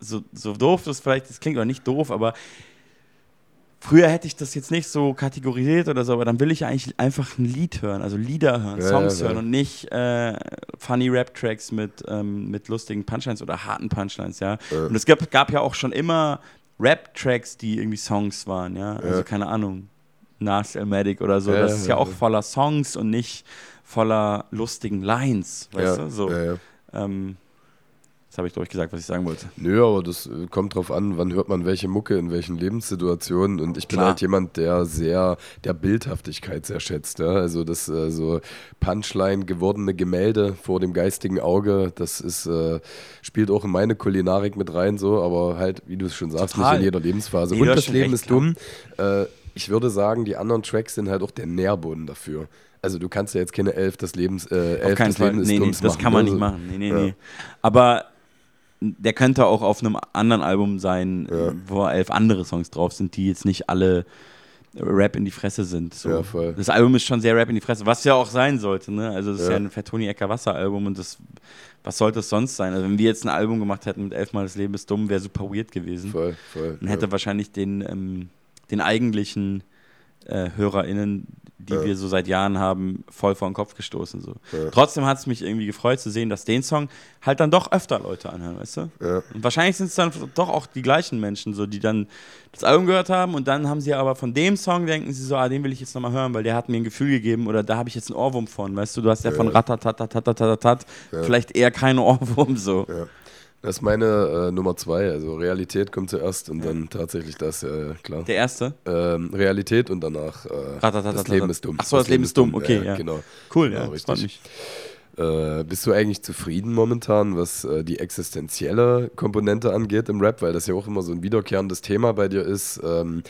so, so doof das vielleicht, das klingt oder nicht doof, aber früher hätte ich das jetzt nicht so kategorisiert oder so, aber dann will ich eigentlich einfach ein Lied hören, also Lieder hören, Ja, Songs hören und nicht äh, funny Rap-Tracks mit, ähm, mit lustigen Punchlines oder harten Punchlines, ja. Und es gab, gab ja auch schon immer Rap-Tracks, die irgendwie Songs waren, ja. Also Ja. keine Ahnung, Nas Elmatic oder so. Das ist ja auch voller Songs und nicht voller lustigen Lines, weißt du? So. Ähm, jetzt habe ich, glaube ich, gesagt, was ich sagen wollte. Nö, aber das äh, kommt drauf an, wann hört man welche Mucke in welchen Lebenssituationen. Und ich bin Klar. halt jemand, der sehr, der Bildhaftigkeit sehr schätzt. Ja? Also das äh, so Punchline gewordene Gemälde vor dem geistigen Auge, das ist, äh, spielt auch in meine Kulinarik mit rein, so, aber halt, wie du es schon sagst, Total. nicht in jeder Lebensphase. Nee, Und das Leben ist dumm. Äh, ich würde sagen, die anderen Tracks sind halt auch der Nährboden dafür. Also du kannst ja jetzt keine Elf des Lebens, äh, Elf des Fall. Lebens ist Nee, nee, das kann man ne? nicht machen. Nee, nee, Ja. nee. Aber der könnte auch auf einem anderen Album sein, Ja. wo elf andere Songs drauf sind, die jetzt nicht alle Rap in die Fresse sind. So. Ja, voll. Das Album ist schon sehr Rap in die Fresse, was ja auch sein sollte. Ne? Also das ist Ja. ja ein Fettoni Ecker Wasser Album und das, was sollte es sonst sein? Also wenn wir jetzt ein Album gemacht hätten mit elfmal das Leben ist dumm, wäre super weird gewesen. Voll, voll. Und hätte ja. wahrscheinlich den, ähm, den eigentlichen äh, HörerInnen, die Ja. wir so seit Jahren haben, voll vor den Kopf gestoßen. So. Ja. Trotzdem hat es mich irgendwie gefreut zu sehen, dass den Song halt dann doch öfter Leute anhören, weißt du? Ja. Und wahrscheinlich sind es dann doch auch die gleichen Menschen, so, die dann das Album gehört haben und dann haben sie aber von dem Song denken sie so, ah, den will ich jetzt nochmal hören, weil der hat mir ein Gefühl gegeben oder da habe ich jetzt einen Ohrwurm von, weißt du? Du hast ja, von Ratatatatatatat vielleicht eher keinen Ohrwurm so. Ja. Das ist meine äh, Nummer zwei. Also Realität kommt zuerst und dann tatsächlich das, ja, klar. Der erste? Ähm, Realität und danach äh, das Leben ist dumm. Ach so, das Leben ist dumm, okay, ja. Genau. Cool, Ja, ja, das richtig. Äh, bist du eigentlich zufrieden momentan, was äh, die existenzielle Komponente angeht im Rap, weil das ja auch immer so ein wiederkehrendes Thema bei dir ist? Ähm,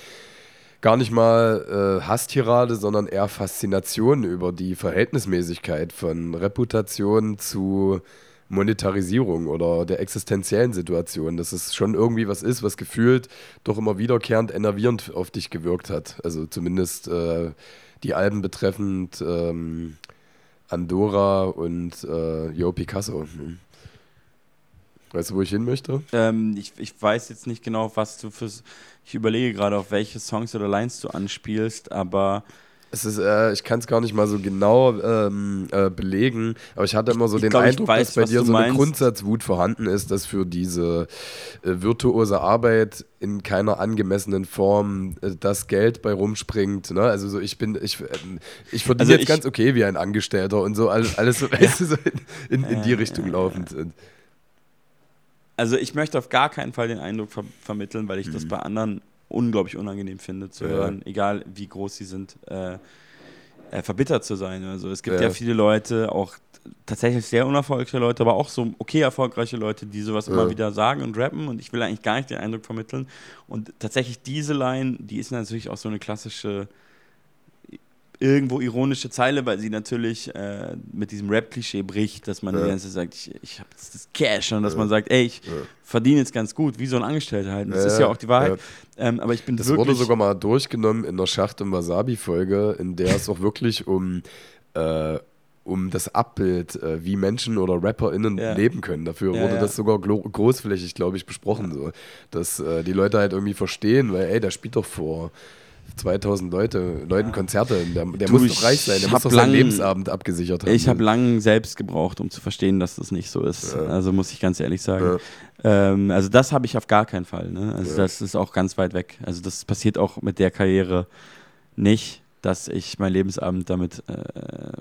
gar nicht mal äh, Hasstirade, sondern eher Faszination über die Verhältnismäßigkeit von Reputation zu Monetarisierung oder der existenziellen Situation, dass es schon irgendwie was ist, was gefühlt doch immer wiederkehrend enervierend auf dich gewirkt hat. Also zumindest äh, die Alben betreffend ähm, Andorra und äh, Yo Picasso. Hm. Weißt du, wo ich hin möchte? Ähm, ich, ich weiß jetzt nicht genau, was du fürs. Ich überlege gerade, auf welche Songs oder Lines du anspielst, aber Es ist, äh, ich kann es gar nicht mal so genau ähm, äh, belegen, aber ich hatte immer so Ich den glaub, Eindruck, weiß, dass bei dir so eine meinst. Grundsatzwut vorhanden ist, dass für diese äh, virtuose Arbeit in keiner angemessenen Form äh, das Geld bei rumspringt. Ne? Also so ich bin, ich, ähm, ich verdiene Also jetzt ich- ganz okay wie ein Angestellter und so alles, alles so, [laughs] weißt du, so in, in, in die Richtung laufend. Und, Also ich möchte auf gar keinen Fall den Eindruck ver vermitteln, weil ich das Mhm. bei anderen unglaublich unangenehm finde zu Ja. hören, egal wie groß sie sind, äh, äh, verbittert zu sein. Also es gibt ja, Ja. viele Leute, auch tatsächlich sehr unerfolgreiche Leute, aber auch so okay erfolgreiche Leute, die sowas immer Ja. wieder sagen und rappen und ich will eigentlich gar nicht den Eindruck vermitteln. Und tatsächlich diese Line, die ist natürlich auch so eine klassische irgendwo ironische Zeile, weil sie natürlich äh, mit diesem Rap-Klischee bricht, dass man Ja. die ganze Zeit sagt, ich, ich habe das Cash und dass Ja. man sagt, ey, ich Ja. verdiene jetzt ganz gut, wie so ein Angestellter halt. Das ist ja auch die Wahrheit. Ähm, aber ich bin Das wirklich... wurde sogar mal durchgenommen in der Schacht- und Wasabi-Folge, in der es auch wirklich um, äh, um das Abbild, äh, wie Menschen oder RapperInnen Ja. leben können. Dafür Ja, wurde ja. das sogar großflächig, glaube ich, besprochen. So. Dass äh, die Leute halt irgendwie verstehen, weil, ey, der spielt doch vor 2000 Leute, Leuten Konzerte. Der, der Du, muss doch reich sein, der muss doch lang- seinen Lebensabend abgesichert haben. ich habe lange selbst gebraucht, um zu verstehen, dass das nicht so ist. Ja. Also muss ich ganz ehrlich sagen. Ähm, also das habe ich auf gar keinen Fall. Ne? Also Ja. das ist auch ganz weit weg. Also das passiert auch mit der Karriere nicht, dass ich mein Lebensabend damit, äh,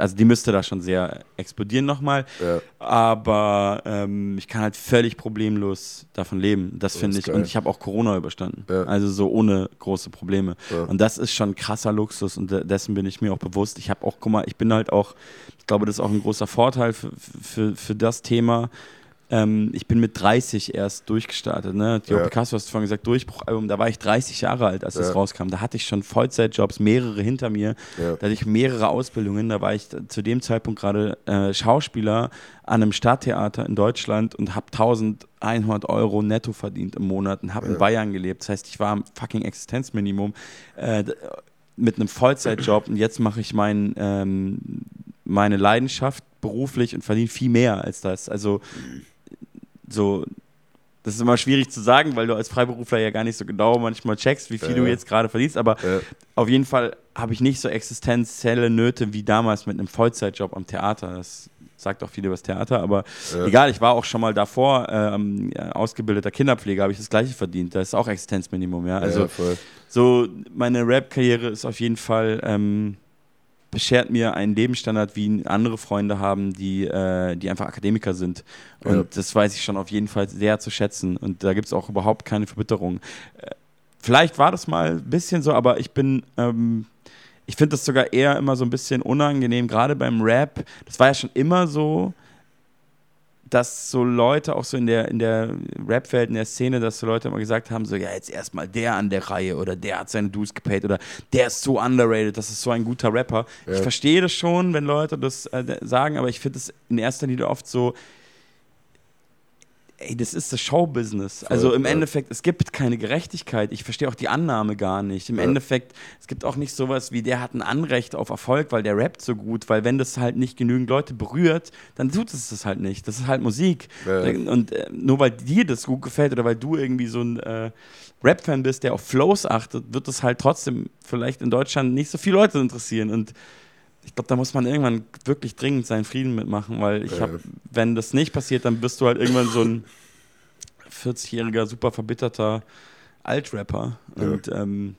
also die müsste da schon sehr explodieren nochmal. Ja. Aber ähm, ich kann halt völlig problemlos davon leben. Das Das finde ich. geil. Und ich habe auch Corona überstanden. Ja. Also so ohne große Probleme. Ja. Und das ist schon krasser Luxus und de- dessen bin ich mir auch bewusst. Ich habe auch, guck mal, ich bin halt auch, ich glaube, das ist auch ein großer Vorteil für, für, für das Thema. Ähm, ich bin mit 30 erst durchgestartet. Ne? Theo Ja. Picasso hast du vorhin gesagt, Durchbruchalbum, da war ich 30 Jahre alt, als das Ja. rauskam. Da hatte ich schon Vollzeitjobs, mehrere hinter mir. Ja. Da hatte ich mehrere Ausbildungen. Da war ich zu dem Zeitpunkt gerade äh, Schauspieler an einem Stadttheater in Deutschland und habe 1100 Euro netto verdient im Monat und habe in. Bayern gelebt. Das heißt, ich war am fucking Existenzminimum äh, mit einem Vollzeitjob und jetzt mache ich mein, ähm, meine Leidenschaft beruflich und verdiene viel mehr als das. Also so, das ist immer schwierig zu sagen, weil du als Freiberufler ja gar nicht so genau manchmal checkst, wie viel Ja. du jetzt gerade verdienst, aber Ja. auf jeden Fall habe ich nicht so existenzielle Nöte wie damals mit einem Vollzeitjob am Theater. Das sagt auch viel über das Theater, aber Ja. egal, ich war auch schon mal davor ähm, ausgebildeter Kinderpfleger, habe ich das gleiche verdient. Das ist auch Existenzminimum, ja. Also so, meine Rap-Karriere ist auf jeden Fall, ähm, beschert mir einen Lebensstandard, wie andere Freunde haben, die, äh, die einfach Akademiker sind. Und Ja. das weiß ich schon auf jeden Fall sehr zu schätzen. Und da gibt es auch überhaupt keine Verbitterung. Äh, vielleicht war das mal ein bisschen so, aber ich bin. Ähm, ich finde das sogar eher immer so ein bisschen unangenehm, gerade beim Rap. Das war ja schon immer so, dass so Leute auch so in der, in der Rap-Welt, in der Szene, dass so Leute immer gesagt haben, so, ja, jetzt erstmal der an der Reihe oder der hat seine Dues gepaid oder der ist so underrated, das ist so ein guter Rapper. Ja. Ich verstehe das schon, wenn Leute das äh, sagen, aber ich finde es in erster Linie oft so, ey, das ist das Showbusiness. Also im Endeffekt, es gibt keine Gerechtigkeit. Ich verstehe auch die Annahme gar nicht. Im Ja. Endeffekt, es gibt auch nicht sowas wie, der hat ein Anrecht auf Erfolg, weil der rappt so gut, weil wenn das halt nicht genügend Leute berührt, dann tut es das halt nicht. Das ist halt Musik. Ja. Und äh, nur weil dir das gut gefällt oder weil du irgendwie so ein äh, Rap-Fan bist, der auf Flows achtet, wird das halt trotzdem vielleicht in Deutschland nicht so viele Leute interessieren. Und ich glaube, da muss man irgendwann wirklich dringend seinen Frieden mitmachen, weil ich habe, wenn das nicht passiert, dann bist du halt irgendwann so ein [laughs] 40-jähriger, super verbitterter Alt-Rapper. Ja. Und ähm,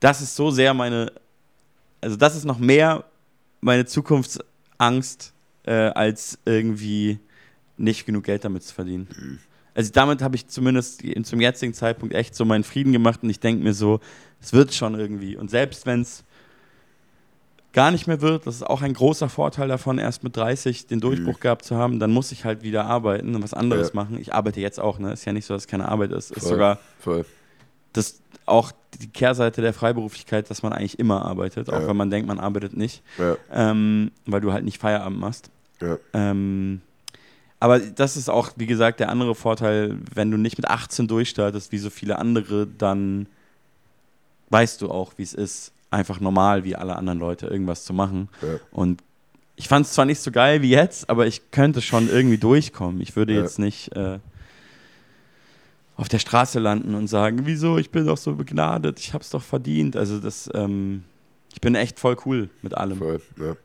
das ist so sehr meine, also das ist noch mehr meine Zukunftsangst, äh, als irgendwie nicht genug Geld damit zu verdienen. Mhm. Also damit habe ich zumindest in- zum jetzigen Zeitpunkt echt so meinen Frieden gemacht und ich denke mir so, es wird schon irgendwie. Und selbst wenn es gar nicht mehr wird, das ist auch ein großer Vorteil davon, erst mit 30 den Durchbruch gehabt zu haben, dann muss ich halt wieder arbeiten und was anderes Mhm. Ja. machen. Ich arbeite jetzt auch, ne? Ist ja nicht so, dass es keine Arbeit ist. Ist Voll. sogar Voll. das auch die Kehrseite der Freiberuflichkeit, dass man eigentlich immer arbeitet, auch Ja. wenn man denkt, man arbeitet nicht, Ja. ähm, weil du halt nicht Feierabend machst. Ähm, aber das ist auch, wie gesagt, der andere Vorteil, wenn du nicht mit 18 durchstartest, wie so viele andere, dann weißt du auch, wie es ist, einfach normal wie alle anderen Leute irgendwas zu machen. Ja. Und ich fand es zwar nicht so geil wie jetzt, aber ich könnte schon irgendwie durchkommen. Ich würde Ja. jetzt nicht äh, auf der Straße landen und sagen, wieso, ich bin doch so begnadet, ich hab's doch verdient. Also das, ähm, ich bin echt voll cool mit allem. Voll, ja.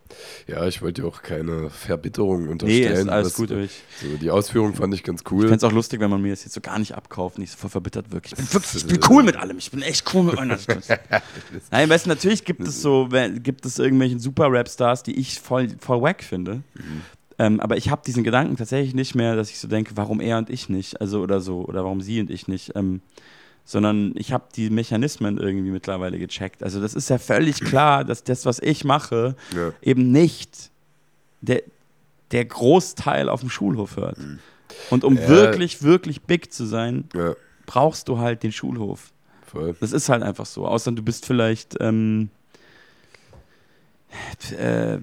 ja, ich wollte dir auch keine Verbitterung Nee, unterstellen. ist alles was- gut. Ich, So, die Ausführung fand ich ganz ich cool. fände es auch lustig, wenn man mir das jetzt so gar nicht abkauft, nicht so voll verbittert wirkt. Ich bin wirklich, ich bin cool mit allem. Ich bin echt cool mit meiner [laughs] Nein, weißt du, natürlich gibt es so, wenn- gibt es irgendwelche Super-Rap-Stars, die ich voll, voll wack finde. Ähm, aber ich habe diesen Gedanken tatsächlich nicht mehr, dass ich so denke, warum er und ich nicht, also oder so, oder warum sie und ich nicht. Ähm, sondern ich habe die Mechanismen irgendwie mittlerweile gecheckt. Also das ist ja völlig klar, dass das, was ich mache, Ja. eben nicht der, der Großteil auf dem Schulhof hört. Und um Ja. wirklich, wirklich big zu sein, ja, brauchst du halt den Schulhof. voll. Das ist halt einfach so. Außer du bist vielleicht ähm, äh,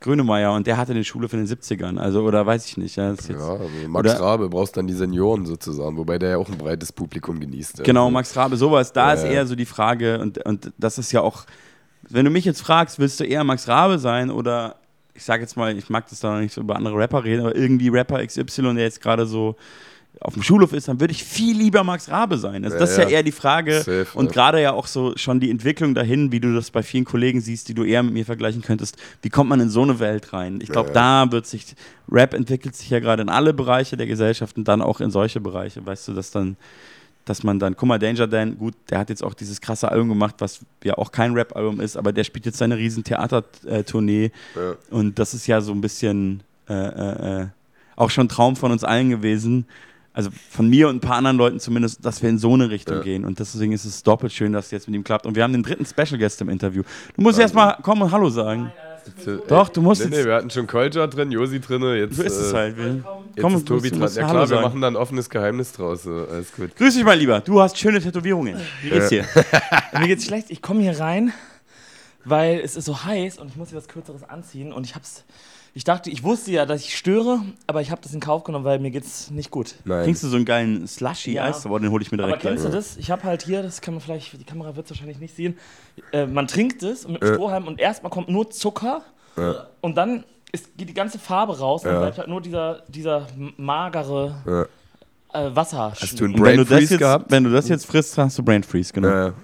Grönemeyer und der hatte den Schulhof in den 70ern. Also, oder weiß ich nicht. Ja, jetzt, Ja, also Max oder- Rabe brauchst dann die Senioren sozusagen, wobei der ja auch ein breites Publikum genießt. Genau, Max Rabe, sowas. Da Ja, ist eher so die Frage, und, und das ist ja auch, wenn du mich jetzt fragst, willst du eher Max Rabe sein oder ich sag jetzt mal, ich mag das da noch nicht so über andere Rapper reden, aber irgendwie Rapper XY, der jetzt gerade so auf dem Schulhof ist, dann würde ich viel lieber Max Rabe sein. Also Ja, das ist ja ja. eher die Frage Safe, und ja. gerade ja auch so schon die Entwicklung dahin, wie du das bei vielen Kollegen siehst, die du eher mit mir vergleichen könntest. Wie kommt man in so eine Welt rein? Ich glaube, Ja. da wird sich, Rap entwickelt sich ja gerade in alle Bereiche der Gesellschaft und dann auch in solche Bereiche. Weißt du, dass dann dass man dann, guck mal, Danger Dan, gut, der hat jetzt auch dieses krasse Album gemacht, was ja auch kein Rap-Album ist, aber der spielt jetzt seine riesen Theatertournee Ja. und das ist ja so ein bisschen äh, äh, äh, auch schon ein Traum von uns allen gewesen, also von mir und ein paar anderen Leuten zumindest, dass wir in so eine Richtung Ja. gehen und deswegen ist es doppelt schön, dass es jetzt mit ihm klappt und wir haben den dritten Special Guest im Interview. Du musst Wahnsinn. erst mal kommen und Hallo sagen. Bitte. Doch, du musst Nee, nee, jetzt, wir hatten schon Kolja drin, Josi drin, jetzt, so ist es äh, halt. Wir, jetzt komm, ist Tobi du dran. Ja Hallo klar, wir sagen. machen da ein offenes Geheimnis draus. So. Alles gut. Grüß dich, mein Lieber. Du hast schöne Tätowierungen. Wie geht's dir? [laughs] Mir geht's schlecht. Ich komme hier rein, weil es ist so heiß und ich muss hier was Kürzeres anziehen. Und ich hab's. Ich dachte, ich wusste ja, dass ich störe, aber ich habe das in Kauf genommen, weil mir geht's nicht gut. Nein. Trinkst du so einen geilen Slushy Ja. Eis? Aber den hole ich mir Aber direkt kennst gleich. du das? Ich habe halt hier, das kann man vielleicht, die Kamera wird es wahrscheinlich nicht sehen. Äh, man trinkt es mit Ja. Strohhalm und erstmal kommt nur Zucker Ja. und dann ist, geht die ganze Farbe raus und Ja. dann bleibt halt nur dieser, dieser magere äh, Wasser. Hast du einen Brain du, das Freeze jetzt, gehabt? wenn du das jetzt frisst, hast du Brain Freeze, genau. Ja,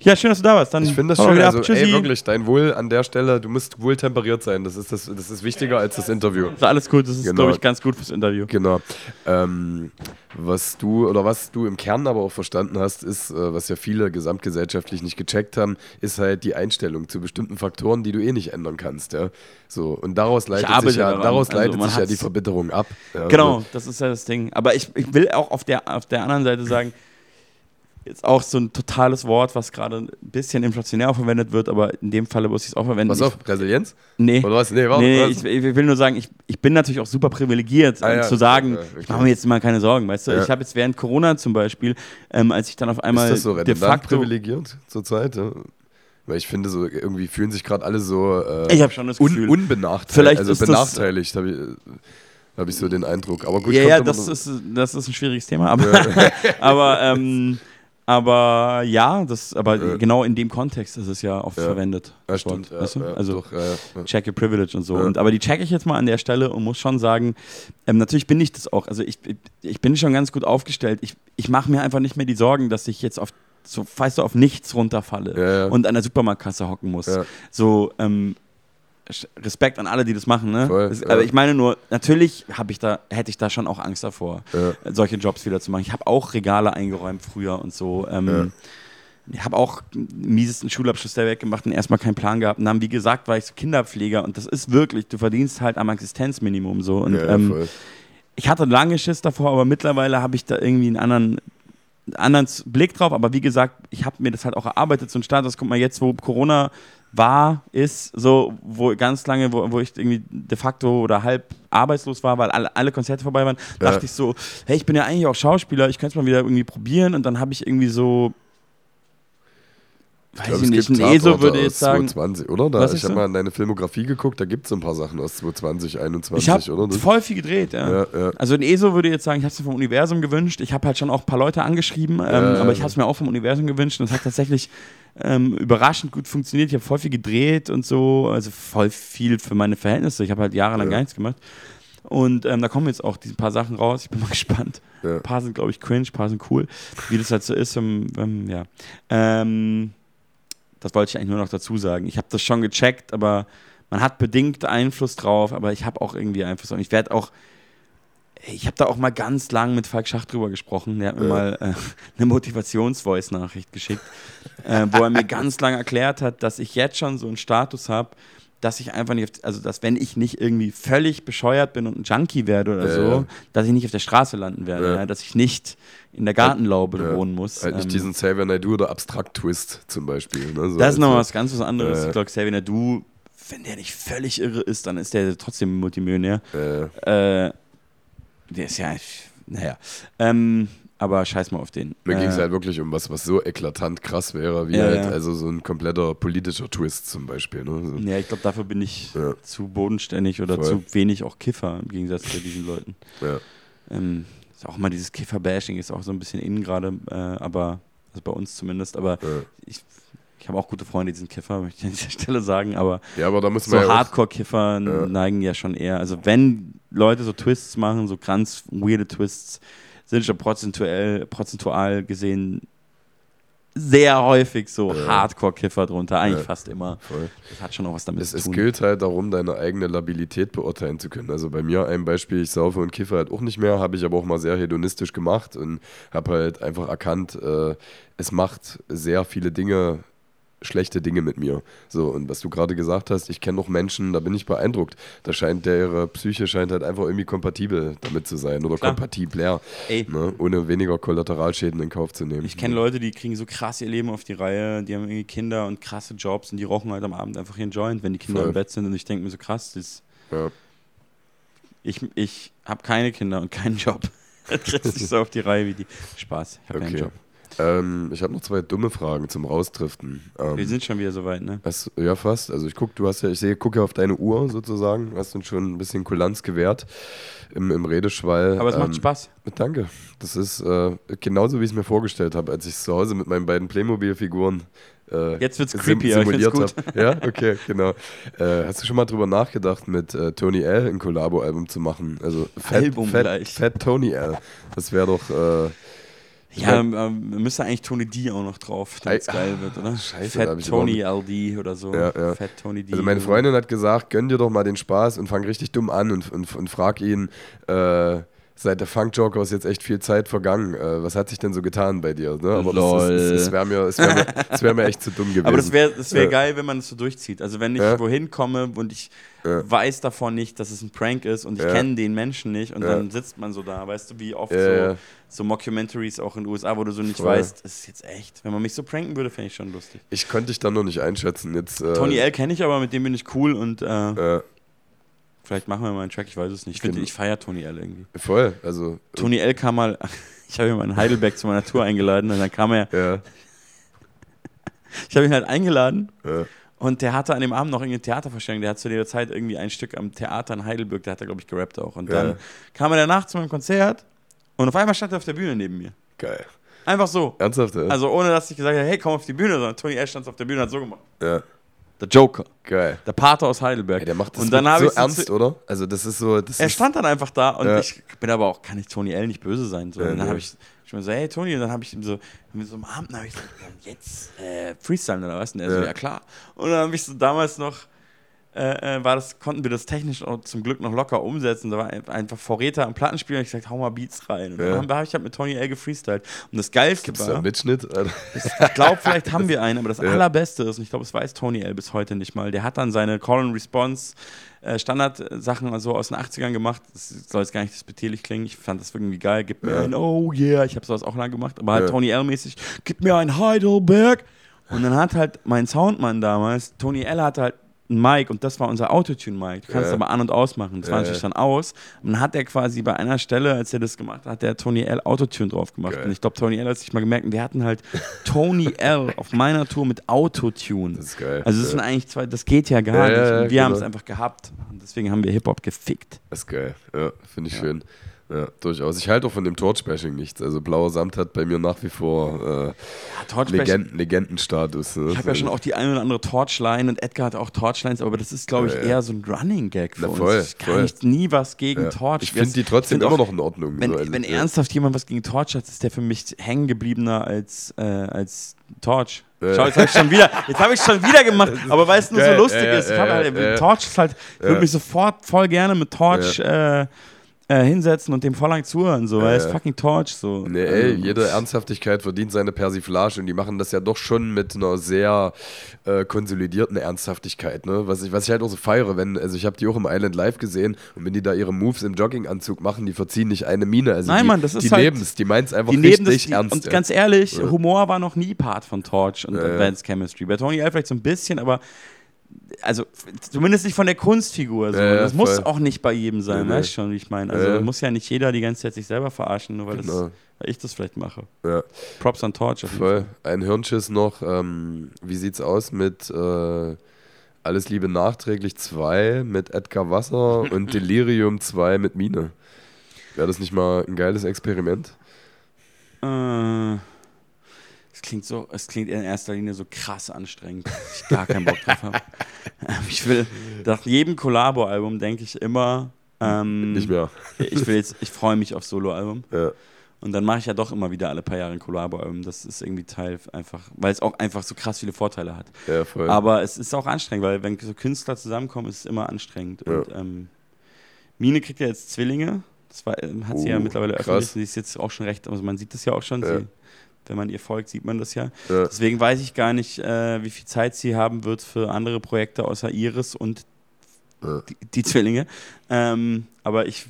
Ja, schön, dass du da warst. Dann Ich finde das schön. Also, ey, wirklich, dein Wohl an der Stelle, du musst wohl temperiert sein. Das ist, das, das ist wichtiger als das Interview. Ist Alles gut, das ist, Genau. glaube ich, ganz gut fürs Interview. Genau. Ähm, was du oder was du im Kern aber auch verstanden hast, ist, äh, was ja viele gesamtgesellschaftlich nicht gecheckt haben, ist halt die Einstellung zu bestimmten Faktoren, die du eh nicht ändern kannst. Ja? So, und daraus leitet sich ja, daran. daraus Also, leitet sich ja die Verbitterung ab. Ja, Genau, so. das ist ja das Ding. Aber ich, ich will auch auf der, auf der anderen Seite sagen, jetzt auch so ein totales Wort, was gerade ein bisschen inflationär verwendet wird, aber in dem Falle muss ich es auch verwenden. Pass auf, Resilienz? Nee. Oder was? Nee, warte. Nee, was? ich, ich will nur sagen, ich, ich bin natürlich auch super privilegiert, Ah, ja, zu sagen, ja, ich mache mir jetzt mal keine Sorgen, weißt du? Ja. Ich habe jetzt während Corona zum Beispiel, ähm, als ich dann auf einmal ist das so de facto... privilegiert zurzeit? Ja? Weil ich finde, so irgendwie fühlen sich gerade alle so äh, Ich habe schon das un Gefühl, unbenachteiligt. Vielleicht also ist benachteiligt. hab ich, habe ich so den Eindruck. Aber gut, ja, ja, das ist, das ist ein schwieriges Thema, aber, [laughs] aber, ähm, aber ja, das, aber Ja. genau in dem Kontext ist es ja oft Ja. verwendet. Ja, stimmt. Weißt du? ja, also doch, ja, check your privilege und so. Und, aber die check ich jetzt mal an der Stelle und muss schon sagen, ähm, natürlich bin ich das auch. Also ich, ich, bin schon ganz gut aufgestellt. Ich, ich mache mir einfach nicht mehr die Sorgen, dass ich jetzt auf so, weißt du, auf nichts runterfalle und an der Supermarktkasse hocken muss. So, ähm, Respekt an alle, die das machen, ne? Voll, Es- ja. Aber ich meine nur, natürlich habe ich da, hätte ich da schon auch Angst davor, Ja. solche Jobs wieder zu machen. Ich habe auch Regale eingeräumt früher und so. Ähm, Ich habe auch den miesesten Schulabschluss der Welt gemacht und erstmal keinen Plan gehabt. Und dann, wie gesagt, war ich so Kinderpfleger und das ist wirklich, du verdienst halt am Existenzminimum so. Und Ja, ähm, ich hatte lange Schiss davor, aber mittlerweile habe ich da irgendwie einen anderen, anderen Blick drauf. Aber wie gesagt, ich habe mir das halt auch erarbeitet, so ein Status. Guck mal, jetzt, wo Corona war, ist, so, wo ganz lange, wo, wo ich irgendwie de facto oder halb arbeitslos war, weil alle, alle Konzerte vorbei waren, Ja. dachte ich so, hey, ich bin ja eigentlich auch Schauspieler, ich könnte es mal wieder irgendwie probieren. Und dann habe ich irgendwie so. Weiß ich, es nicht, gibt ein ESO würde aus jetzt sagen. 2020, oder? Da, ich habe so? mal in deine Filmografie geguckt, da gibt es so ein paar Sachen aus 2020, 2021, Ich habe voll viel gedreht, ja. ja, ja. Also ein ESO würde jetzt sagen, ich habe es mir vom Universum gewünscht. Ich habe halt schon auch ein paar Leute angeschrieben, ähm, aber ich habe es mir auch vom Universum gewünscht und es hat tatsächlich ähm, überraschend gut funktioniert. Ich habe voll viel gedreht und so, also voll viel für meine Verhältnisse. Ich habe halt jahrelang Ja. gar nichts gemacht. Und ähm, da kommen jetzt auch diese paar Sachen raus. Ich bin [laughs] mal gespannt. Ja. Ein paar sind, glaube ich, cringe, ein paar sind cool. Wie das halt so ist, ähm, ähm, ja. Ähm, das wollte ich eigentlich nur noch dazu sagen. Ich habe das schon gecheckt, aber man hat bedingt Einfluss drauf, aber ich habe auch irgendwie Einfluss. Und ich werde auch, ich habe da auch mal ganz lang mit Falk Schach drüber gesprochen. Der hat mir Ja. mal äh, [laughs] eine Motivations-Voice-Nachricht geschickt, äh, wo er mir ganz lang erklärt hat, dass ich jetzt schon so einen Status habe, dass ich einfach nicht, also dass wenn ich nicht irgendwie völlig bescheuert bin und ein Junkie werde oder Ja, so, ja. dass ich nicht auf der Straße landen werde, Ja. dass ich nicht in der Gartenlaube wohnen muss. Halt nicht Ähm, diesen Xavier Naidoo oder Abstrakt-Twist zum Beispiel. Ne? So, das ist nochmal was ganz was anderes. Ich glaube, Xavier Nadu, wenn der nicht völlig irre ist, dann ist der trotzdem Multimillionär. Äh, der ist ja, naja. Ähm, aber scheiß mal auf den. mir ging es Äh, halt wirklich um was, was so eklatant krass wäre, wie Ja, halt ja. also so ein kompletter politischer Twist zum Beispiel. Ne? So. Ja, ich glaube, dafür bin ich Ja. zu bodenständig oder Voll. zu wenig auch Kiffer im Gegensatz zu diesen Leuten. Ja. Ähm, ist auch mal dieses Kiffer-Bashing ist auch so ein bisschen innen gerade, äh, aber also bei uns zumindest. Aber ich, ich habe auch gute Freunde, die sind Kiffer, möchte ich an dieser [laughs] Stelle sagen. Aber ja, aber da muss so ja Hardcore-Kiffer Ja. neigen ja schon eher. Also wenn Leute so Twists machen, so ganz weirde Twists, sind schon prozentuell, prozentual gesehen sehr häufig so Ja. Hardcore-Kiffer drunter, eigentlich Ja. fast immer. voll. Das hat schon auch was damit Es, zu es tun. gilt halt darum, deine eigene Labilität beurteilen zu können. Also bei mir ein Beispiel, ich saufe und kiffe halt auch nicht mehr, habe ich aber auch mal sehr hedonistisch gemacht und habe halt einfach erkannt, äh, es macht sehr viele Dinge, schlechte Dinge mit mir. So, und was du gerade gesagt hast, ich kenne noch Menschen, da bin ich beeindruckt. Da scheint der ihre Psyche scheint halt einfach irgendwie kompatibel damit zu sein oder Klar. kompatibler, Ey, ne? ohne weniger Kollateralschäden in Kauf zu nehmen. ich kenne Leute, die kriegen so krass ihr Leben auf die Reihe, die haben irgendwie Kinder und krasse Jobs und die rauchen halt am Abend einfach ihren Joint, wenn die Kinder Voll. im Bett sind und ich denke mir so krass, das, Ja. ich, ich habe keine Kinder und keinen Job. [laughs] Das kriegst du nicht so auf die Reihe wie die. Spaß, ich habe keinen Okay. Job. Ähm, ich habe noch zwei dumme Fragen zum Raustriften. Ähm, Wir sind schon wieder so weit, ne? Hast, ja, fast. Also ich guck, du hast ja, ich sehe, gucke auf deine Uhr sozusagen, hast uns schon ein bisschen Kulanz gewährt im, im Redeschwall. Aber es macht Ähm, Spaß. Danke. Das ist äh, genauso, wie ich es mir vorgestellt habe, als ich es zu Hause mit meinen beiden Playmobil-Figuren äh, Jetzt wird's sim- creepy, aber ich simuliert habe. Ja, okay, genau. Äh, hast du schon mal drüber nachgedacht, mit äh, Tony L. ein Collabo-Album zu machen? Also Fat, Album Fat, gleich. Fat Tony L. Das wäre doch. Ja, ähm, müsste eigentlich Tony D auch noch drauf, damit es Ei, geil wird, oder? scheiße, Fat Tony LD oder so. Ja, ja. Fat Tony D. Also meine Freundin hat gesagt, gönn dir doch mal den Spaß und fang richtig dumm an und, und, und frag ihn, äh, seit der Funk-Joker ist jetzt echt viel Zeit vergangen. Äh, was hat sich denn so getan bei dir? Ne? Aber das, ist- Lol. das, das wäre mir, das wär mir, das wär mir echt zu dumm gewesen. Aber das wäre das wär Ja. geil, wenn man das so durchzieht. Also wenn ich Ja. wohin komme und ich Ja. weiß davon nicht, dass es ein Prank ist und ich kenne den Menschen nicht und dann sitzt man so da, weißt du, wie oft so, so Mockumentaries auch in den USA, wo du so nicht weißt, ist es jetzt echt. Wenn man mich so pranken würde, fände ich schon lustig. ich konnte dich dann noch nicht einschätzen. Jetzt, äh, Tony L kenne ich aber, mit dem bin ich cool und Äh, vielleicht machen wir mal einen Track, ich weiß es nicht. Ich, find, Genau. ich feiere Tony L irgendwie. voll. Also, Tony L kam mal, [laughs] ich habe ihn mal in Heidelberg zu meiner Tour eingeladen und dann kam er, ja, ich habe ihn halt eingeladen ja, Und der hatte an dem Abend noch irgendeine Theatervorstellung. Der hat zu der Zeit irgendwie ein Stück am Theater in Heidelberg, der hat da, glaube ich, gerappt auch. Und dann Ja. kam er danach zu meinem Konzert und auf einmal stand er auf der Bühne neben mir. Geil. Einfach so. Ernsthaft, ja? Also ohne, dass ich gesagt habe, hey, komm auf die Bühne, sondern Tony Ash stand auf der Bühne und hat so gemacht. ja. Der Joker. Geil. Der Pater aus Heidelberg. Ey, der macht das und dann so ich ernst, zu- oder? Also das ist so, das Er ist, stand dann einfach da und Ja. ich bin aber auch, kann ich Tony L nicht böse sein. So. Ja, und dann nee. habe ich schon so, hey Tony, und dann habe ich ihm so, mit so am Abend habe ich gesagt, ja, jetzt äh, Freestyle oder was? Und er so, ja klar. Und dann habe ich so damals noch, äh, äh, war das, konnten wir das technisch zum Glück noch locker umsetzen. Da war ein- einfach Vorräter am Plattenspiel und ich gesagt, hau mal Beats rein. Und Ja. dann habe ich halt mit Tony L gefreestylt. Und das Geilste gibt's da war, einen Mitschnitt? Ich glaube, vielleicht haben wir einen, aber das [laughs] Ja. Allerbeste ist, und ich glaube, das weiß Tony L bis heute nicht mal, der hat dann seine Call and Response äh, Standardsachen also aus den 80ern gemacht. Das soll jetzt gar nicht despektierlich klingen. Ich fand das irgendwie geil. Gib mir Ja. ein Oh yeah. Ich habe sowas auch lange gemacht, aber halt Ja. Tony L-mäßig. Gib mir ein Heidelberg. Und dann hat halt mein Soundmann damals, Tony L hatte halt ein Mic und das war unser Autotune-Mic. Du kannst Ja. es aber an- und ausmachen. Das war Ja, natürlich ja. dann aus. Und dann hat er quasi bei einer Stelle, als er das gemacht hat, hat der Tony L Autotune drauf gemacht. Geil. Und ich glaube, Tony L hat sich mal gemerkt, und wir hatten halt Tony [laughs] L auf meiner Tour mit Autotune. Das ist geil. Also das sind eigentlich zwei, das geht ja gar nicht. und wir haben es genau. einfach gehabt. Und deswegen haben wir Hip-Hop gefickt. Das ist geil. Ja, finde ich schön. Ja, durchaus. Ich halte auch von dem Torch-Bashing nichts. Also Blauer Samt hat bei mir nach wie vor äh, Ja, Legenden, Legendenstatus. Ne? Ich habe ja schon auch die eine oder andere Torchline und Edgar hat auch Torchlines, aber das ist, glaube ich, Ja, ja. eher so ein Running Gag für Na, uns. voll, ich kann voll. nicht nie was gegen Ja. Torch. Ich finde die trotzdem find immer auch, noch in Ordnung. Wenn, so, wenn ernsthaft jemand was gegen Torch hat, ist der für mich hängen gebliebener als, äh, als Torch. Schau, jetzt habe ich schon wieder, jetzt habe ich schon wieder gemacht, aber weil es nur so lustig ist. Ich hab halt. Torch ist halt, ich würde mich sofort voll gerne mit Torch äh, äh, hinsetzen und dem voll lang zuhören, so, weil er ist ja. fucking Torch, so. Nee, ey, Ähm, jede Ernsthaftigkeit verdient seine Persiflage und die machen das ja doch schon mit einer sehr äh, konsolidierten Ernsthaftigkeit, ne? Was ich, was ich halt auch so feiere, wenn, also ich habe die auch im Island Live gesehen und wenn die da ihre Moves im Jogginganzug machen, die verziehen nicht eine Mine. Also Nein, die, Mann, das ist die halt- neben's, die meint's einfach die richtig das, die, ernst. und ganz ehrlich. Humor war noch nie Part von Torch und. Advanced Chemistry. Bei Tony L vielleicht so ein bisschen, aber also zumindest nicht von der Kunstfigur. So. Ja, das muss voll. auch nicht bei jedem sein, Nee, weißt du schon, wie ich meine. Also Ja, muss ja nicht jeder die ganze Zeit sich selber verarschen, nur weil, das, Genau. weil ich das vielleicht mache. ja. Props an Torch. auf Voll. Ein Hirnschiss noch. Ähm, wie sieht's aus mit äh, Alles Liebe nachträglich 2 mit Edgar Wasser [laughs] und Delirium 2 mit Mine? Wäre das nicht mal ein geiles Experiment? Äh, es klingt so, es klingt in erster Linie so krass anstrengend, dass ich gar keinen Bock drauf habe. Ich will, nach jedem Collabo-Album denke ich immer, ähm, Nicht mehr. ich will jetzt, ich freue mich auf Solo-Album. Ja. Und dann mache ich ja doch immer wieder alle paar Jahre ein Collabo-Album. Das ist irgendwie Teil einfach, weil es auch einfach so krass viele Vorteile hat. Ja, voll. Aber es ist auch anstrengend, weil wenn so Künstler zusammenkommen, ist es immer anstrengend. Ja. Und ähm, Mine kriegt ja jetzt Zwillinge. Das war, ähm, hat sie ja Uh, mittlerweile krass. öffentlich. Sie ist jetzt auch schon recht, also man sieht das ja auch schon. Ja. Sie, wenn man ihr folgt, sieht man das ja. ja. Deswegen weiß ich gar nicht, äh, wie viel Zeit sie haben wird für andere Projekte außer Iris und Ja. die, die Zwillinge. Ähm, aber ich,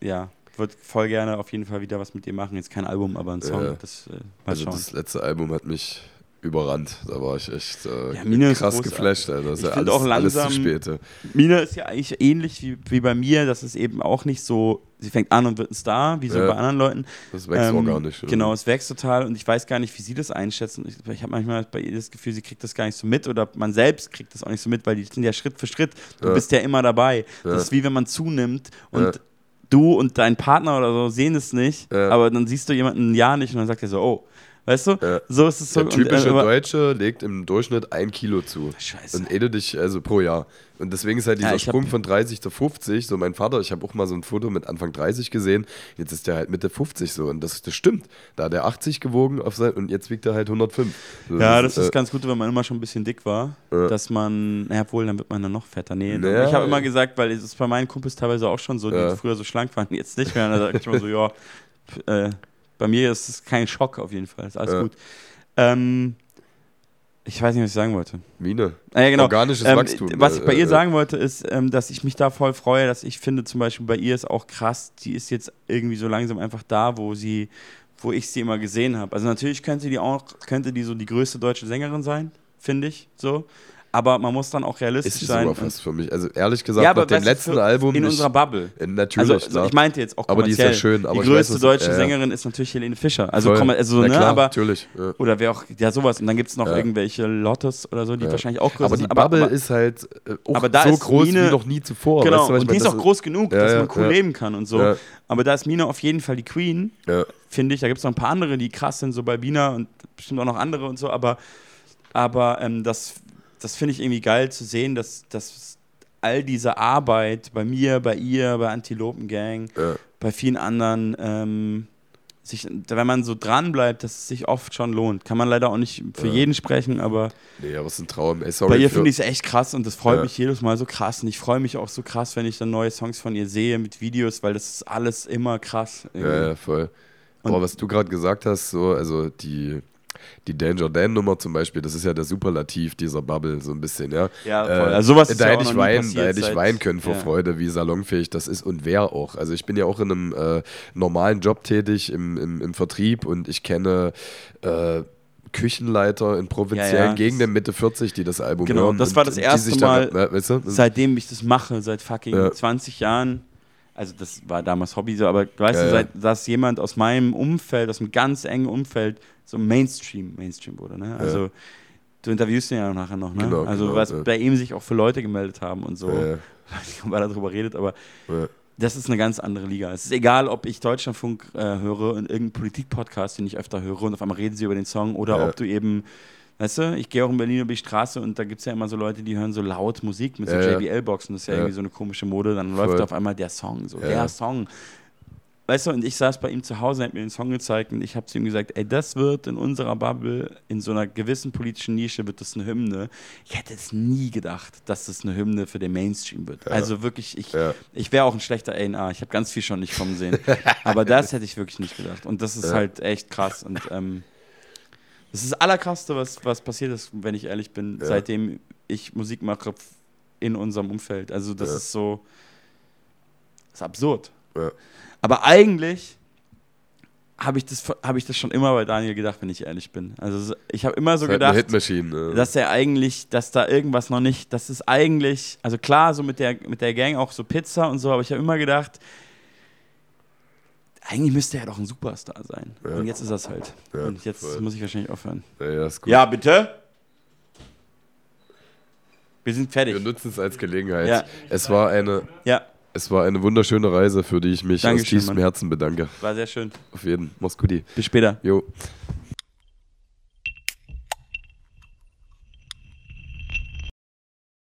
ja, würde voll gerne auf jeden Fall wieder was mit ihr machen. Jetzt kein Album, aber ein Song. Ja. Das, äh, Also schauen. das letzte Album hat mich überrannt. Da war ich echt äh, Ja, ist krass geflasht. Alter. Das ist Ich ja find alles, auch alles zu langsam- spät. ja. Mina ist ja eigentlich ähnlich wie, wie bei mir, das ist eben auch nicht so, sie fängt an und wird ein Star, wie so Ja. bei anderen Leuten. Das wächst Ähm, organisch. ja. Genau, es wächst total und ich weiß gar nicht, wie sie das einschätzen. Ich, ich habe manchmal bei ihr das Gefühl, sie kriegt das gar nicht so mit oder man selbst kriegt das auch nicht so mit, weil die sind ja Schritt für Schritt. Du Ja. bist ja immer dabei. Ja. Das ist wie wenn man zunimmt und du und dein Partner oder so sehen es nicht, aber dann siehst du jemanden ein Jahr nicht und dann sagt er so, oh, weißt du? Ja. So ist es so. Der typische und, äh, Deutsche legt im Durchschnitt ein Kilo zu. Scheiße. Und ehe du dich, also pro Jahr. Und deswegen ist halt dieser Ja, ich hab- Sprung von 30 zu 50, so mein Vater, ich habe auch mal so ein Foto mit Anfang 30 gesehen, jetzt ist der halt Mitte 50 so und das, das stimmt. Da hat er 80 gewogen auf sein, und jetzt wiegt er halt 105. So, Ja, das ist äh, ganz gut, wenn man immer schon ein bisschen dick war, Ja. dass man, naja, wohl, dann wird man dann noch fetter. Nee, Naja, ich habe immer gesagt, weil es ist bei meinen Kumpels teilweise auch schon so, die Ja. früher so schlank waren, jetzt nicht mehr. Und da sag ich immer so, ja, äh, bei mir ist es kein Schock auf jeden Fall, ist alles Ja. gut. Ähm, ich weiß nicht, was ich sagen wollte. Mine. Ah, ja, genau. Organisches Ähm, Wachstum. was ich bei äh, ihr äh, sagen wollte, ist, ähm, dass ich mich da voll freue, dass ich finde, zum Beispiel bei ihr ist auch krass, die ist jetzt irgendwie so langsam einfach da, wo sie, wo ich sie immer gesehen habe. Also natürlich könnte die auch, könnte die so die größte deutsche Sängerin sein, finde ich so. Aber man muss dann auch realistisch Ist sein. sogar fast für mich. Also ehrlich gesagt, ja, nach dem letzten für- Album. in nicht- unserer Bubble. Äh, Natürlich, Also, klar. ich meinte jetzt auch Aber die ist ja schön, die weiß, größte was- deutsche ja. Sängerin ist natürlich Helene Fischer. Also, komm, also Na ne, klar, aber natürlich. Ja. oder wer auch, ja sowas. Und dann gibt es noch Ja. irgendwelche Lottes oder so, die wahrscheinlich auch größer Aber die sind. Bubble ist halt äh, auch aber da so ist groß Mine- wie noch nie zuvor. Genau, weißt du, ich und meine? die ist auch groß genug, dass man cool leben kann und so. Aber da ist Mine auf jeden Fall die Queen, finde ich. Da gibt es noch ein paar andere, die krass sind, so Balbina und bestimmt auch noch andere und so. Aber, aber ähm, das, das finde ich irgendwie geil zu sehen, dass, dass all diese Arbeit bei mir, bei ihr, bei Antilopen Gang, Ja. bei vielen anderen, ähm, sich, wenn man so dran bleibt, dass es sich oft schon lohnt. Kann man leider auch nicht für Ja. jeden sprechen, aber Nee, aber es ist ein Traum. Ey, sorry bei ihr finde ich es echt krass und das freut Ja. mich jedes Mal so krass. Und ich freue mich auch so krass, wenn ich dann neue Songs von ihr sehe mit Videos, weil das ist alles immer krass. irgendwie. Ja, ja, voll. Und- Aber was du gerade gesagt hast, so, also die, die Danger Dan-Nummer zum Beispiel, das ist ja der Superlativ dieser Bubble, so ein bisschen, ja. Ja, voll. Also sowas ist da ja hätte ich weinen, da hätte ich weinen können vor ja. Freude, wie salonfähig das ist und wer auch. Also ich bin ja auch in einem äh, normalen Job tätig im, im, im Vertrieb und ich kenne äh, Küchenleiter in provinziellen Ja, ja. Gegenden Mitte 40, die das Album Genau, hören. das und- war das erste sich da- Mal äh, weißt du? Seitdem ich das mache, seit fucking Ja. 20 Jahren, also das war damals Hobby so, aber weißt Ja, du, ja. seit dass jemand aus meinem Umfeld, aus einem ganz engen Umfeld, so Mainstream, Mainstream wurde, ne? Also du interviewst ihn ja nachher noch, ne? Genau, also genau, was ja. bei ihm sich auch für Leute gemeldet haben und so, Ja, ja. [laughs] weiß nicht, ob er darüber redet, aber Ja. das ist eine ganz andere Liga. Es ist egal, ob ich Deutschlandfunk äh, höre und irgendeinen Politik-Podcast, den ich öfter höre und auf einmal reden sie über den Song oder Ja. ob du eben, weißt du, ich gehe auch in Berlin über die Straße und da gibt es ja immer so Leute, die hören so laut Musik mit so Ja, ja. JBL-Boxen, das ist ja, Ja. irgendwie so eine komische Mode, dann Voll. läuft auf einmal der Song, so Ja. der Song. Weißt du, und ich saß bei ihm zu Hause, er hat mir den Song gezeigt und ich habe zu ihm gesagt, ey, das wird in unserer Bubble, in so einer gewissen politischen Nische, wird das eine Hymne. Ich hätte es nie gedacht, dass das eine Hymne für den Mainstream wird. Also wirklich, ich, Ja. ich wäre auch ein schlechter A&R. Ich habe ganz viel schon nicht kommen sehen. [laughs] Aber das hätte ich wirklich nicht gedacht. Und das ist Ja. halt echt krass. Und ähm, das ist das Allerkrasseste, was, was passiert ist, wenn ich ehrlich bin, Ja. seitdem ich Musik mache in unserem Umfeld. Also das Ja. ist so, das ist absurd. Ja. Aber eigentlich habe ich, das- hab ich das schon immer bei Daniel gedacht, wenn ich ehrlich bin. Also so- ich habe immer so eine gedacht, ne? dass er eigentlich, dass da irgendwas noch nicht, das ist eigentlich, also klar, so mit der, mit der Gang auch so Pizza und so, aber ich habe immer gedacht, eigentlich müsste er doch ein Superstar sein. Ja. Und jetzt ist er es halt. Ja, und jetzt voll. muss ich wahrscheinlich aufhören. ja, ja, ist gut. Ja, bitte? Wir sind Wir fertig. nutzen es als Gelegenheit. Ja. Es war eine, Ja, es war eine wunderschöne Reise, für die ich mich Dankeschön, aus tiefstem. Herzen bedanke. war sehr schön. Auf jeden. Mach's gut. Bis später. Jo.